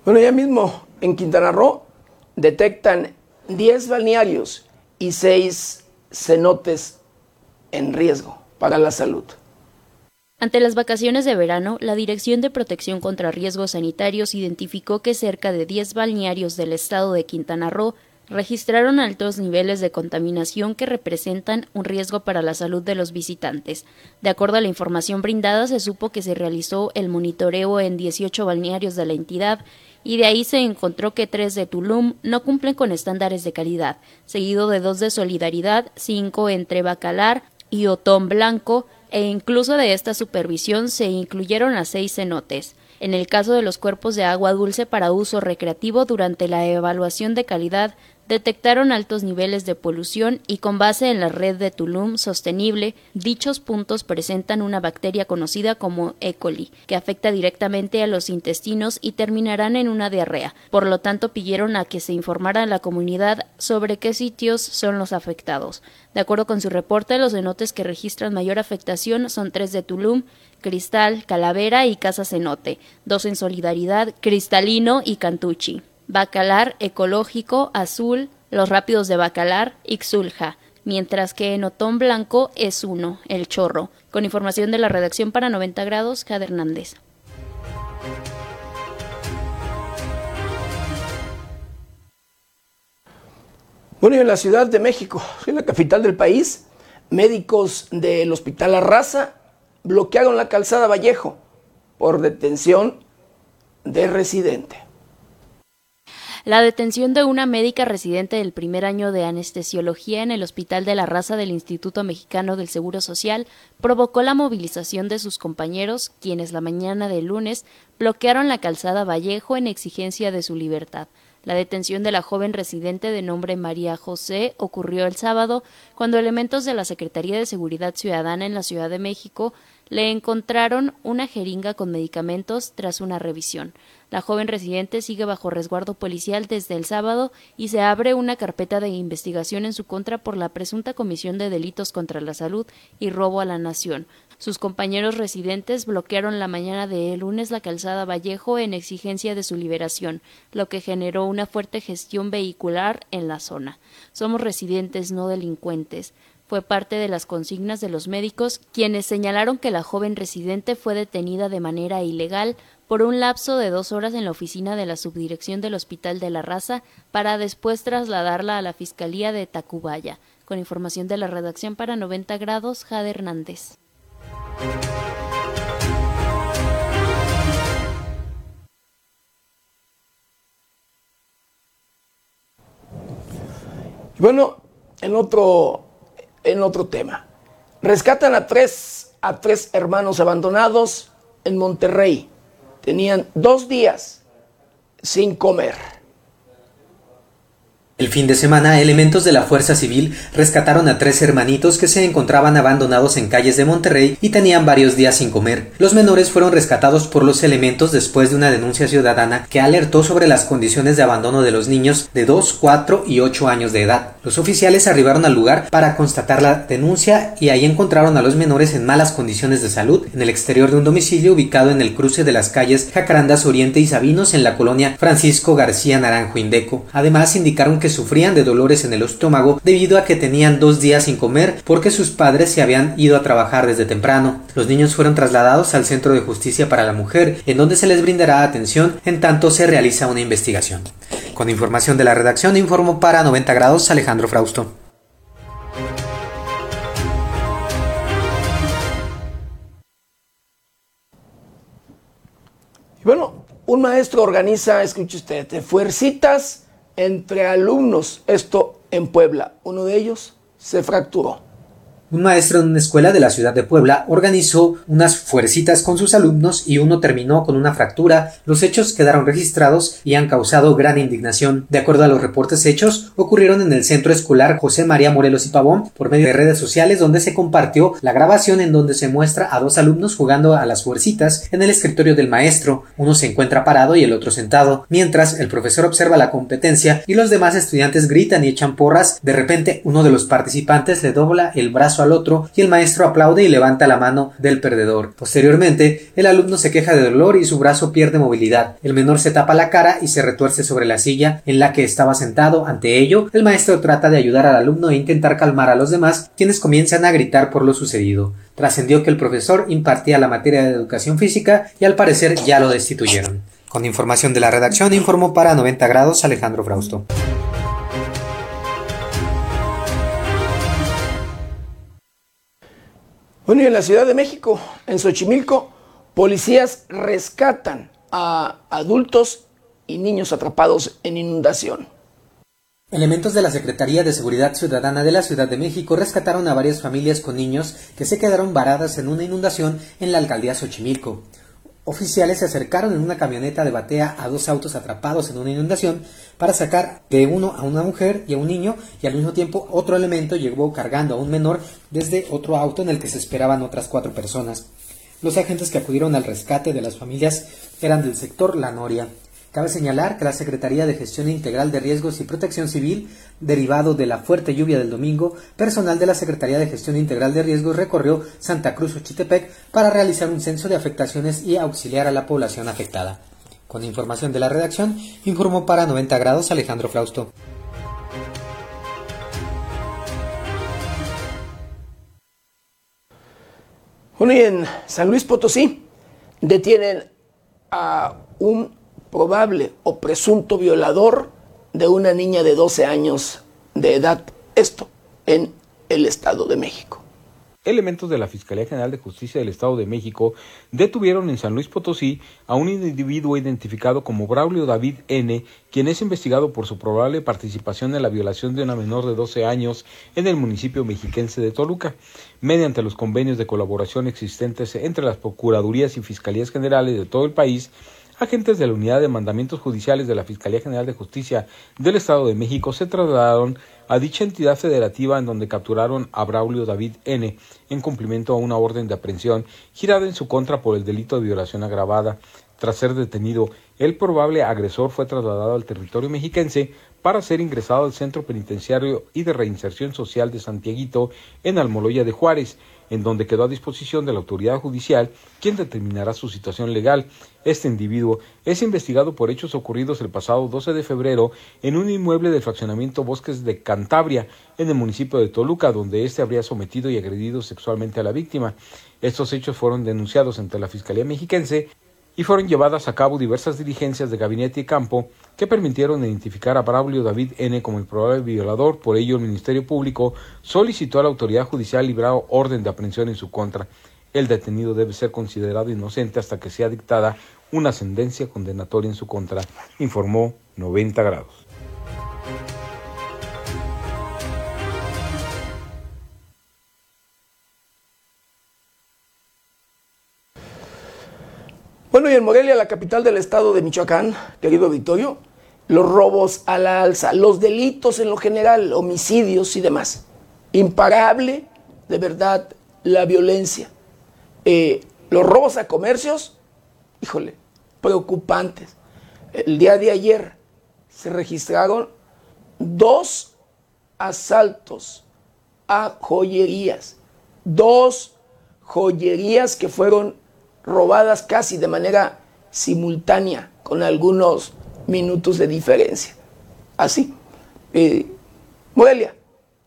Bueno, ya mismo en Quintana Roo detectan 10 balnearios y 6 cenotes en riesgo para la salud. Ante las vacaciones de verano, la Dirección de Protección contra Riesgos Sanitarios identificó que cerca de 10 balnearios del estado de Quintana Roo registraron altos niveles de contaminación que representan un riesgo para la salud de los visitantes. De acuerdo a la información brindada, se supo que se realizó el monitoreo en 18 balnearios de la entidad y de ahí se encontró que tres de Tulum no cumplen con estándares de calidad, seguido de dos de Solidaridad, cinco entre Bacalar y Otón Blanco, e incluso de esta supervisión se incluyeron a seis cenotes. En el caso de los cuerpos de agua dulce para uso recreativo durante la evaluación de calidad detectaron altos niveles de polución y con base en la red de Tulum sostenible, dichos puntos presentan una bacteria conocida como E. coli, que afecta directamente a los intestinos y terminarán en una diarrea. Por lo tanto, pidieron a que se informara a la comunidad sobre qué sitios son los afectados. De acuerdo con su reporte, los cenotes que registran mayor afectación son tres de Tulum, Cristal, Calavera y Casa Cenote, dos en Solidaridad, Cristalino y Cantucci. Bacalar Ecológico Azul, Los Rápidos de Bacalar, Ixulja, mientras que en Otón Blanco es uno, El Chorro. Con información de la redacción para 90 grados, Jade Hernández. Bueno, y en la Ciudad de México, en la capital del país, médicos del Hospital Arrasa bloquearon la calzada Vallejo por detención de residente. La detención de una médica residente del primer año de anestesiología en el Hospital de la Raza del Instituto Mexicano del Seguro Social provocó la movilización de sus compañeros, quienes la mañana del lunes bloquearon la calzada Vallejo en exigencia de su libertad. La detención de la joven residente de nombre María José ocurrió el sábado cuando elementos de la Secretaría de Seguridad Ciudadana en la Ciudad de México le encontraron una jeringa con medicamentos tras una revisión. La joven residente sigue bajo resguardo policial desde el sábado y se abre una carpeta de investigación en su contra por la presunta comisión de delitos contra la salud y robo a la nación. Sus compañeros residentes bloquearon la mañana de lunes la calzada Vallejo en exigencia de su liberación, lo que generó una fuerte gestión vehicular en la zona. Somos residentes, no delincuentes fue parte de las consignas de los médicos, quienes señalaron que la joven residente fue detenida de manera ilegal por un lapso de dos horas en la oficina de la subdirección del Hospital de la Raza para después trasladarla a la Fiscalía de Tacubaya. Con información de la redacción para 90 grados, Jade Hernández. Bueno, en otro, en otro tema. Rescatan a tres, a tres hermanos abandonados en Monterrey tenían dos días sin comer. El fin de semana, elementos de la Fuerza Civil rescataron a tres hermanitos que se encontraban abandonados en calles de Monterrey y tenían varios días sin comer. Los menores fueron rescatados por los elementos después de una denuncia ciudadana que alertó sobre las condiciones de abandono de los niños de 2, 4 y 8 años de edad. Los oficiales arribaron al lugar para constatar la denuncia y ahí encontraron a los menores en malas condiciones de salud en el exterior de un domicilio ubicado en el cruce de las calles Jacarandas Oriente y Sabinos en la colonia Francisco García Naranjo Indeco. Además indicaron que sufrían de dolores en el estómago debido a que tenían dos días sin comer porque sus padres se habían ido a trabajar desde temprano. Los niños fueron trasladados al Centro de Justicia para la Mujer, en donde se les brindará atención en tanto se realiza una investigación. Con información de la redacción, informó para 90 grados Alejandro Frausto. Bueno, un maestro organiza, escuche usted, fuercitas entre alumnos, esto en Puebla. Uno de ellos se fracturó. Un maestro en una escuela de la ciudad de Puebla organizó unas fuercitas con sus alumnos y uno terminó con una fractura. Los hechos quedaron registrados y han causado gran indignación. De acuerdo a los reportes hechos, ocurrieron en el centro escolar José María Morelos y Pavón por medio de redes sociales donde se compartió la grabación en donde se muestra a dos alumnos jugando a las fuercitas en el escritorio del maestro. Uno se encuentra parado y el otro sentado. Mientras el profesor observa la competencia y los demás estudiantes gritan y echan porras, de repente uno de los participantes le dobla el brazo al otro y el maestro aplaude y levanta la mano del perdedor. Posteriormente, el alumno se queja de dolor y su brazo pierde movilidad. El menor se tapa la cara y se retuerce sobre la silla en la que estaba sentado. Ante ello, el maestro trata de ayudar al alumno e intentar calmar a los demás, quienes comienzan a gritar por lo sucedido. Trascendió que el profesor impartía la materia de educación física y al parecer ya lo destituyeron. Con información de la redacción informó para 90 grados Alejandro Frausto. Bueno, y en la Ciudad de México, en Xochimilco, policías rescatan a adultos y niños atrapados en inundación. Elementos de la Secretaría de Seguridad Ciudadana de la Ciudad de México rescataron a varias familias con niños que se quedaron varadas en una inundación en la alcaldía Xochimilco. Oficiales se acercaron en una camioneta de batea a dos autos atrapados en una inundación para sacar de uno a una mujer y a un niño y al mismo tiempo otro elemento llegó cargando a un menor desde otro auto en el que se esperaban otras cuatro personas. Los agentes que acudieron al rescate de las familias eran del sector La Noria. Cabe señalar que la Secretaría de Gestión Integral de Riesgos y Protección Civil, derivado de la fuerte lluvia del domingo, personal de la Secretaría de Gestión Integral de Riesgos recorrió Santa Cruz Ochitepec para realizar un censo de afectaciones y auxiliar a la población afectada. Con información de la redacción, informó para 90 grados Alejandro Flausto. Bueno, en San Luis Potosí detienen a un probable o presunto violador de una niña de 12 años de edad. Esto en el Estado de México. Elementos de la Fiscalía General de Justicia del Estado de México detuvieron en San Luis Potosí a un individuo identificado como Braulio David N., quien es investigado por su probable participación en la violación de una menor de 12 años en el municipio mexiquense de Toluca, mediante los convenios de colaboración existentes entre las Procuradurías y Fiscalías Generales de todo el país agentes de la Unidad de Mandamientos Judiciales de la Fiscalía General de Justicia del Estado de México se trasladaron a dicha entidad federativa en donde capturaron a Braulio David N. en cumplimiento a una orden de aprehensión girada en su contra por el delito de violación agravada. Tras ser detenido, el probable agresor fue trasladado al territorio mexiquense para ser ingresado al Centro Penitenciario y de Reinserción Social de Santiaguito en Almoloya de Juárez, en donde quedó a disposición de la autoridad judicial, quien determinará su situación legal. Este individuo es investigado por hechos ocurridos el pasado 12 de febrero en un inmueble del fraccionamiento Bosques de Cantabria, en el municipio de Toluca, donde éste habría sometido y agredido sexualmente a la víctima. Estos hechos fueron denunciados ante la Fiscalía Mexiquense y fueron llevadas a cabo diversas diligencias de gabinete y campo que permitieron identificar a Braulio David N. como el probable violador. Por ello, el Ministerio Público solicitó a la autoridad judicial librar orden de aprehensión en su contra. El detenido debe ser considerado inocente hasta que sea dictada una sentencia condenatoria en su contra, informó 90 grados. Bueno, y en Morelia, la capital del estado de Michoacán, querido Victorio, los robos a la alza, los delitos en lo general, homicidios y demás. Imparable, de verdad, la violencia. Eh, los robos a comercios, híjole, preocupantes. El día de ayer se registraron dos asaltos a joyerías, dos joyerías que fueron robadas casi de manera simultánea, con algunos minutos de diferencia. Así. Eh, Morelia,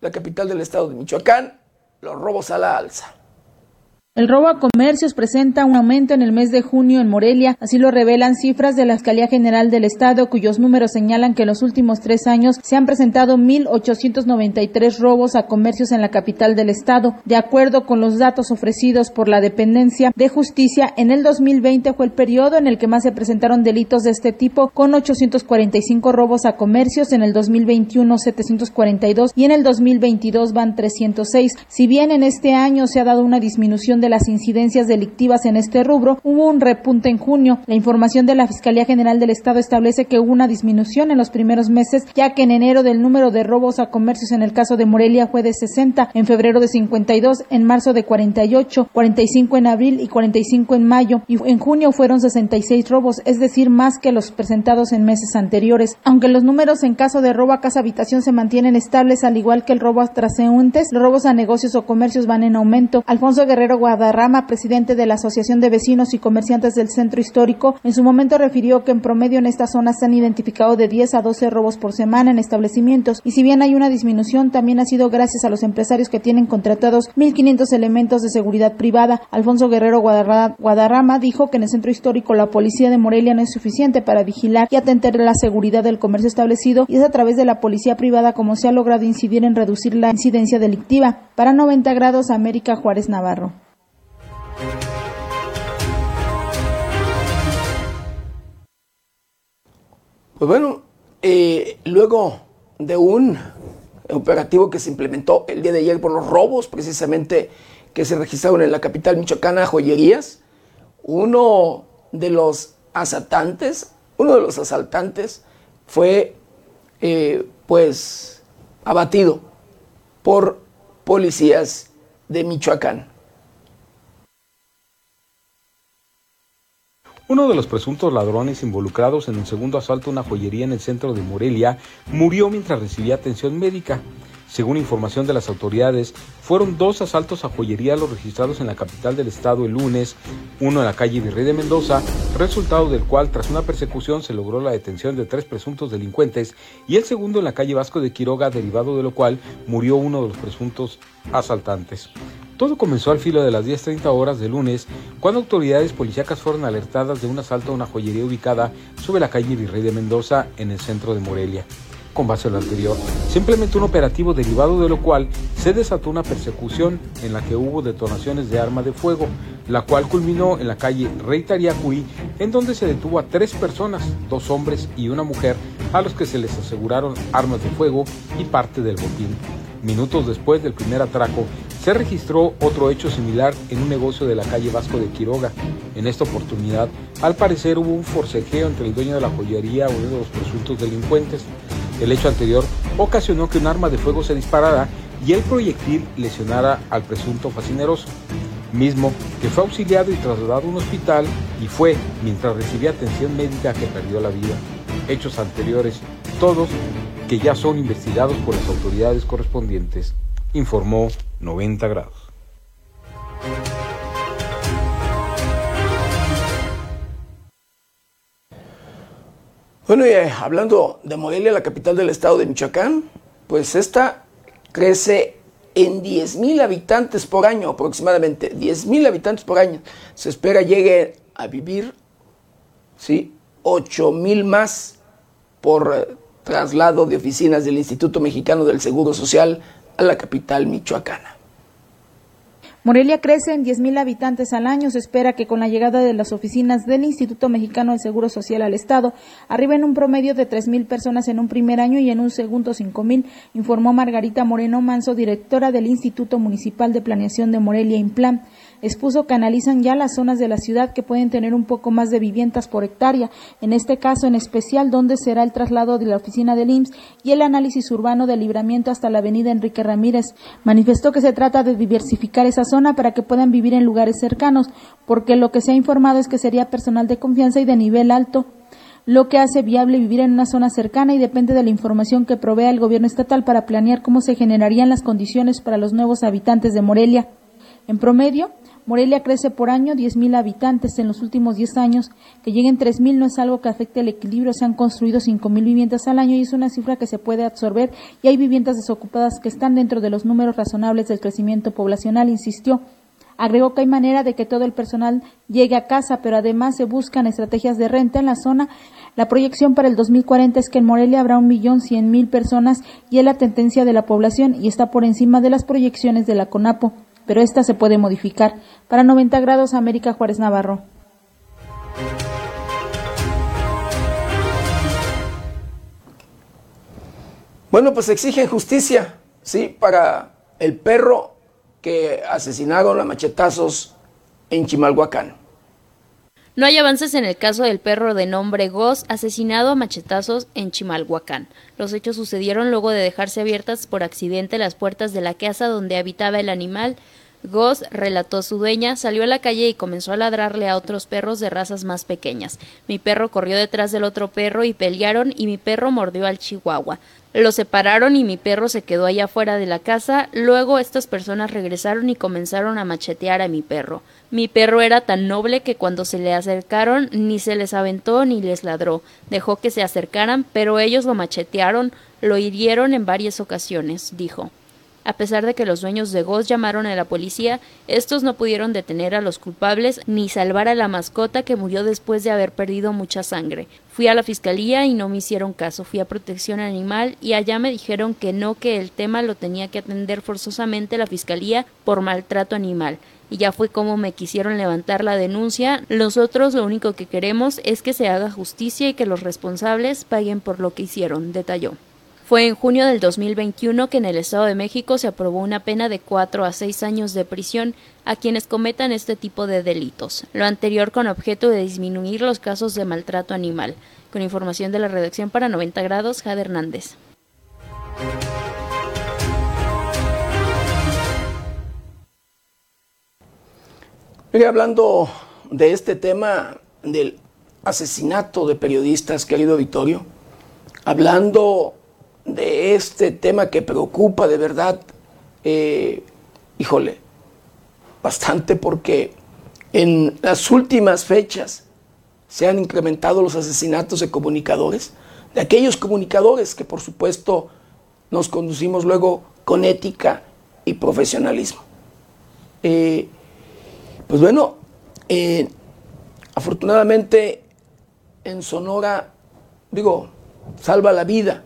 la capital del estado de Michoacán, los robos a la alza. El robo a comercios presenta un aumento en el mes de junio en Morelia, así lo revelan cifras de la Fiscalía General del Estado, cuyos números señalan que en los últimos tres años se han presentado 1.893 robos a comercios en la capital del Estado. De acuerdo con los datos ofrecidos por la Dependencia de Justicia, en el 2020 fue el periodo en el que más se presentaron delitos de este tipo, con 845 robos a comercios, en el 2021 742 y en el 2022 van 306. Si bien en este año se ha dado una disminución de de las incidencias delictivas en este rubro, hubo un repunte en junio. La información de la Fiscalía General del Estado establece que hubo una disminución en los primeros meses, ya que en enero del número de robos a comercios en el caso de Morelia fue de 60, en febrero de 52, en marzo de 48, 45 en abril y 45 en mayo, y en junio fueron 66 robos, es decir, más que los presentados en meses anteriores. Aunque los números en caso de robo a casa habitación se mantienen estables, al igual que el robo a transeúntes, los robos a negocios o comercios van en aumento. Alfonso Guerrero Guadarrama, presidente de la Asociación de Vecinos y Comerciantes del Centro Histórico, en su momento refirió que en promedio en esta zona se han identificado de 10 a 12 robos por semana en establecimientos y si bien hay una disminución, también ha sido gracias a los empresarios que tienen contratados 1.500 elementos de seguridad privada. Alfonso Guerrero Guadarrama dijo que en el Centro Histórico la policía de Morelia no es suficiente para vigilar y atender la seguridad del comercio establecido y es a través de la policía privada como se ha logrado incidir en reducir la incidencia delictiva. Para 90 grados, América Juárez Navarro. Pues bueno, eh, luego de un operativo que se implementó el día de ayer por los robos, precisamente que se registraron en la capital michoacana, joyerías, uno de los asaltantes, uno de los asaltantes fue eh, pues abatido por policías de Michoacán. Uno de los presuntos ladrones involucrados en un segundo asalto a una joyería en el centro de Morelia murió mientras recibía atención médica. Según información de las autoridades, fueron dos asaltos a joyería los registrados en la capital del estado el lunes, uno en la calle Virrey de Mendoza, resultado del cual tras una persecución se logró la detención de tres presuntos delincuentes, y el segundo en la calle Vasco de Quiroga, derivado de lo cual murió uno de los presuntos asaltantes. Todo comenzó al filo de las 10.30 horas de lunes, cuando autoridades policíacas fueron alertadas de un asalto a una joyería ubicada sobre la calle Virrey de Mendoza, en el centro de Morelia. Con base en lo anterior, se implementó un operativo derivado de lo cual se desató una persecución en la que hubo detonaciones de arma de fuego, la cual culminó en la calle Rey Tariacuí, en donde se detuvo a tres personas, dos hombres y una mujer, a los que se les aseguraron armas de fuego y parte del botín. Minutos después del primer atraco, se registró otro hecho similar en un negocio de la calle Vasco de Quiroga. En esta oportunidad, al parecer hubo un forcejeo entre el dueño de la joyería y uno de los presuntos delincuentes. El hecho anterior ocasionó que un arma de fuego se disparara y el proyectil lesionara al presunto fascineroso, mismo que fue auxiliado y trasladado a un hospital y fue mientras recibía atención médica que perdió la vida. Hechos anteriores, todos que ya son investigados por las autoridades correspondientes informó 90 grados. Bueno, y eh, hablando de Morelia, la capital del estado de Michoacán, pues esta crece en 10 mil habitantes por año aproximadamente, 10 mil habitantes por año. Se espera llegue a vivir, ¿sí? 8 mil más por eh, traslado de oficinas del Instituto Mexicano del Seguro Social a la capital michoacana. Morelia crece en 10.000 habitantes al año. Se espera que con la llegada de las oficinas del Instituto Mexicano del Seguro Social al Estado arriben un promedio de 3.000 personas en un primer año y en un segundo 5.000, informó Margarita Moreno Manso, directora del Instituto Municipal de Planeación de Morelia, Implan expuso que analizan ya las zonas de la ciudad que pueden tener un poco más de viviendas por hectárea, en este caso en especial donde será el traslado de la oficina del IMSS y el análisis urbano del libramiento hasta la avenida Enrique Ramírez. Manifestó que se trata de diversificar esa zona para que puedan vivir en lugares cercanos, porque lo que se ha informado es que sería personal de confianza y de nivel alto lo que hace viable vivir en una zona cercana y depende de la información que provea el gobierno estatal para planear cómo se generarían las condiciones para los nuevos habitantes de Morelia. En promedio, Morelia crece por año 10.000 habitantes en los últimos 10 años. Que lleguen 3.000 no es algo que afecte el equilibrio. Se han construido 5.000 viviendas al año y es una cifra que se puede absorber y hay viviendas desocupadas que están dentro de los números razonables del crecimiento poblacional, insistió. Agregó que hay manera de que todo el personal llegue a casa, pero además se buscan estrategias de renta en la zona. La proyección para el 2040 es que en Morelia habrá un millón cien mil personas y es la tendencia de la población y está por encima de las proyecciones de la CONAPO pero esta se puede modificar. Para 90 grados, América Juárez Navarro. Bueno, pues exigen justicia, sí, para el perro que asesinaron a machetazos en Chimalhuacán. No hay avances en el caso del perro de nombre Goz asesinado a machetazos en Chimalhuacán. Los hechos sucedieron luego de dejarse abiertas por accidente las puertas de la casa donde habitaba el animal. Goz, relató su dueña, salió a la calle y comenzó a ladrarle a otros perros de razas más pequeñas. Mi perro corrió detrás del otro perro y pelearon y mi perro mordió al chihuahua. Lo separaron y mi perro se quedó allá afuera de la casa. Luego estas personas regresaron y comenzaron a machetear a mi perro. Mi perro era tan noble que cuando se le acercaron ni se les aventó ni les ladró. Dejó que se acercaran, pero ellos lo machetearon, lo hirieron en varias ocasiones, dijo. A pesar de que los dueños de Goz llamaron a la policía, estos no pudieron detener a los culpables ni salvar a la mascota que murió después de haber perdido mucha sangre. Fui a la fiscalía y no me hicieron caso. Fui a protección animal y allá me dijeron que no, que el tema lo tenía que atender forzosamente la fiscalía por maltrato animal. Y ya fue como me quisieron levantar la denuncia. Nosotros lo único que queremos es que se haga justicia y que los responsables paguen por lo que hicieron, detalló. Fue en junio del 2021 que en el Estado de México se aprobó una pena de cuatro a seis años de prisión a quienes cometan este tipo de delitos, lo anterior con objeto de disminuir los casos de maltrato animal. Con información de la redacción para 90 grados, Jade Hernández. Mire, hablando de este tema del asesinato de periodistas, querido Vittorio, hablando de este tema que preocupa de verdad, eh, híjole, bastante porque en las últimas fechas se han incrementado los asesinatos de comunicadores, de aquellos comunicadores que por supuesto nos conducimos luego con ética y profesionalismo. Eh, pues bueno, eh, afortunadamente en Sonora, digo, salva la vida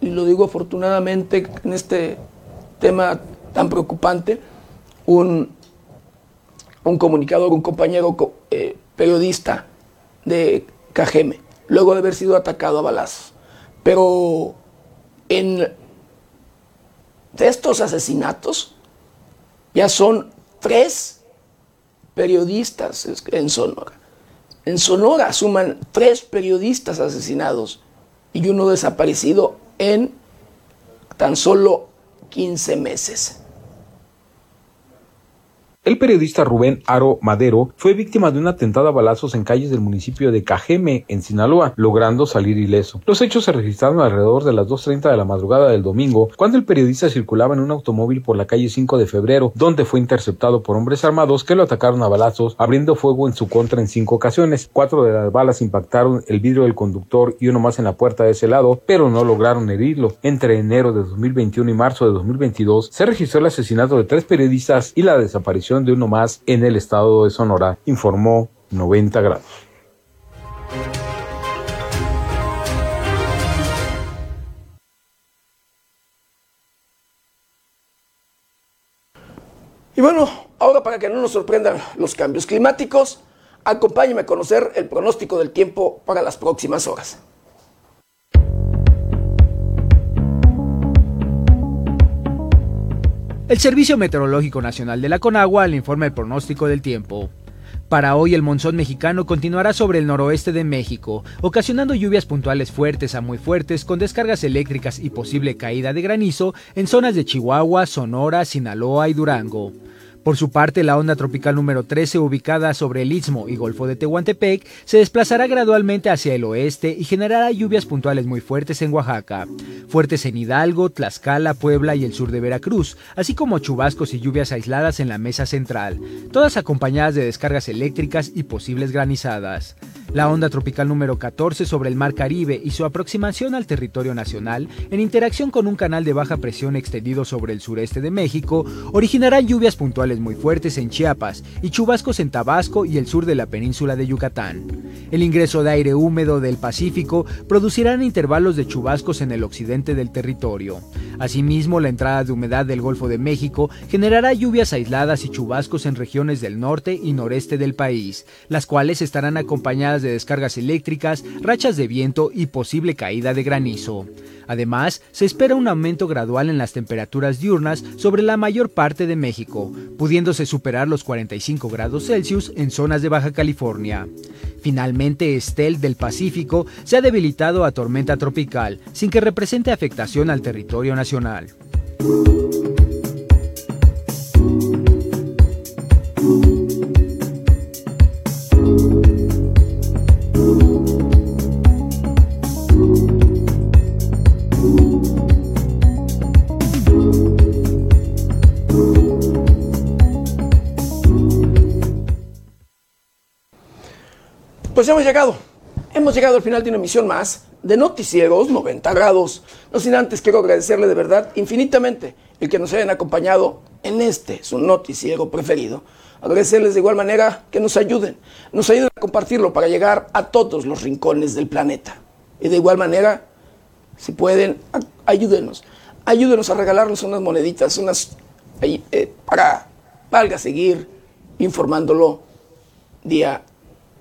y lo digo afortunadamente en este tema tan preocupante, un, un comunicador, un compañero eh, periodista de Cajeme, luego de haber sido atacado a balazos. Pero en de estos asesinatos ya son tres periodistas en Sonora. En Sonora suman tres periodistas asesinados y uno desaparecido en tan solo 15 meses. El periodista Rubén Aro Madero fue víctima de un atentado a balazos en calles del municipio de Cajeme, en Sinaloa, logrando salir ileso. Los hechos se registraron alrededor de las 2.30 de la madrugada del domingo, cuando el periodista circulaba en un automóvil por la calle 5 de febrero, donde fue interceptado por hombres armados que lo atacaron a balazos, abriendo fuego en su contra en cinco ocasiones. Cuatro de las balas impactaron el vidrio del conductor y uno más en la puerta de ese lado, pero no lograron herirlo. Entre enero de 2021 y marzo de 2022 se registró el asesinato de tres periodistas y la desaparición de uno más en el estado de Sonora, informó 90 grados. Y bueno, ahora para que no nos sorprendan los cambios climáticos, acompáñeme a conocer el pronóstico del tiempo para las próximas horas. El Servicio Meteorológico Nacional de la Conagua le informa el pronóstico del tiempo. Para hoy el monzón mexicano continuará sobre el noroeste de México, ocasionando lluvias puntuales fuertes a muy fuertes con descargas eléctricas y posible caída de granizo en zonas de Chihuahua, Sonora, Sinaloa y Durango. Por su parte, la onda tropical número 13, ubicada sobre el Istmo y Golfo de Tehuantepec, se desplazará gradualmente hacia el oeste y generará lluvias puntuales muy fuertes en Oaxaca, fuertes en Hidalgo, Tlaxcala, Puebla y el sur de Veracruz, así como chubascos y lluvias aisladas en la mesa central, todas acompañadas de descargas eléctricas y posibles granizadas. La onda tropical número 14 sobre el Mar Caribe y su aproximación al territorio nacional, en interacción con un canal de baja presión extendido sobre el sureste de México, originarán lluvias puntuales muy fuertes en Chiapas y chubascos en Tabasco y el sur de la península de Yucatán. El ingreso de aire húmedo del Pacífico producirán intervalos de chubascos en el occidente del territorio. Asimismo, la entrada de humedad del Golfo de México generará lluvias aisladas y chubascos en regiones del norte y noreste del país, las cuales estarán acompañadas de descargas eléctricas, rachas de viento y posible caída de granizo. Además, se espera un aumento gradual en las temperaturas diurnas sobre la mayor parte de México, pudiéndose superar los 45 grados Celsius en zonas de Baja California. Finalmente, Estel del Pacífico se ha debilitado a tormenta tropical, sin que represente afectación al territorio nacional. Pues hemos llegado, hemos llegado al final de una emisión más de Noticieros 90 grados. No sin antes quiero agradecerle de verdad infinitamente el que nos hayan acompañado en este, su noticiero preferido. Agradecerles de igual manera que nos ayuden, nos ayuden a compartirlo para llegar a todos los rincones del planeta. Y de igual manera, si pueden, ayúdenos. Ayúdenos a regalarnos unas moneditas, unas eh, para valga seguir informándolo día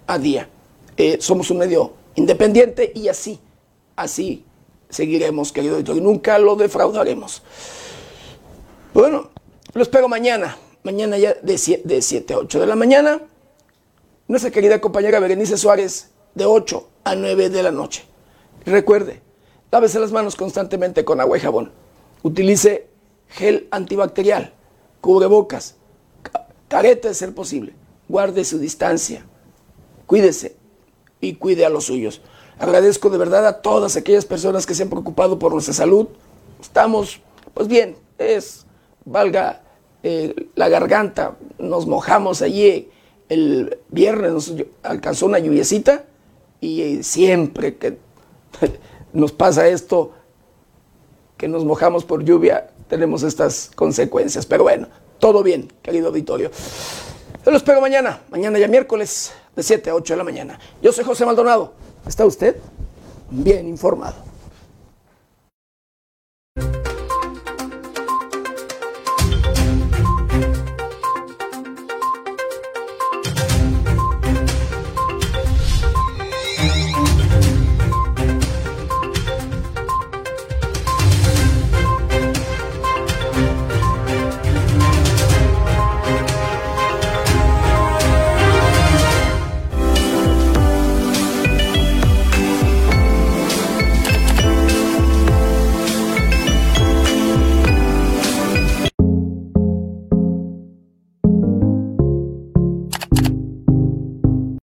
a día. Eh, somos un medio independiente y así, así seguiremos, querido y Nunca lo defraudaremos. Bueno, lo espero mañana, mañana ya de 7, a 8 de la mañana. Nuestra querida compañera Berenice Suárez, de 8 a 9 de la noche. recuerde, lávese las manos constantemente con agua y jabón. Utilice gel antibacterial, cubrebocas, careta de ser posible. Guarde su distancia. Cuídese y cuide a los suyos. Agradezco de verdad a todas aquellas personas que se han preocupado por nuestra salud. Estamos, pues bien, es, valga eh, la garganta, nos mojamos allí el viernes, nos alcanzó una lluviecita y eh, siempre que nos pasa esto, que nos mojamos por lluvia, tenemos estas consecuencias. Pero bueno, todo bien, querido auditorio. Yo lo espero mañana, mañana ya miércoles de 7 a 8 de la mañana. Yo soy José Maldonado. ¿Está usted? Bien informado.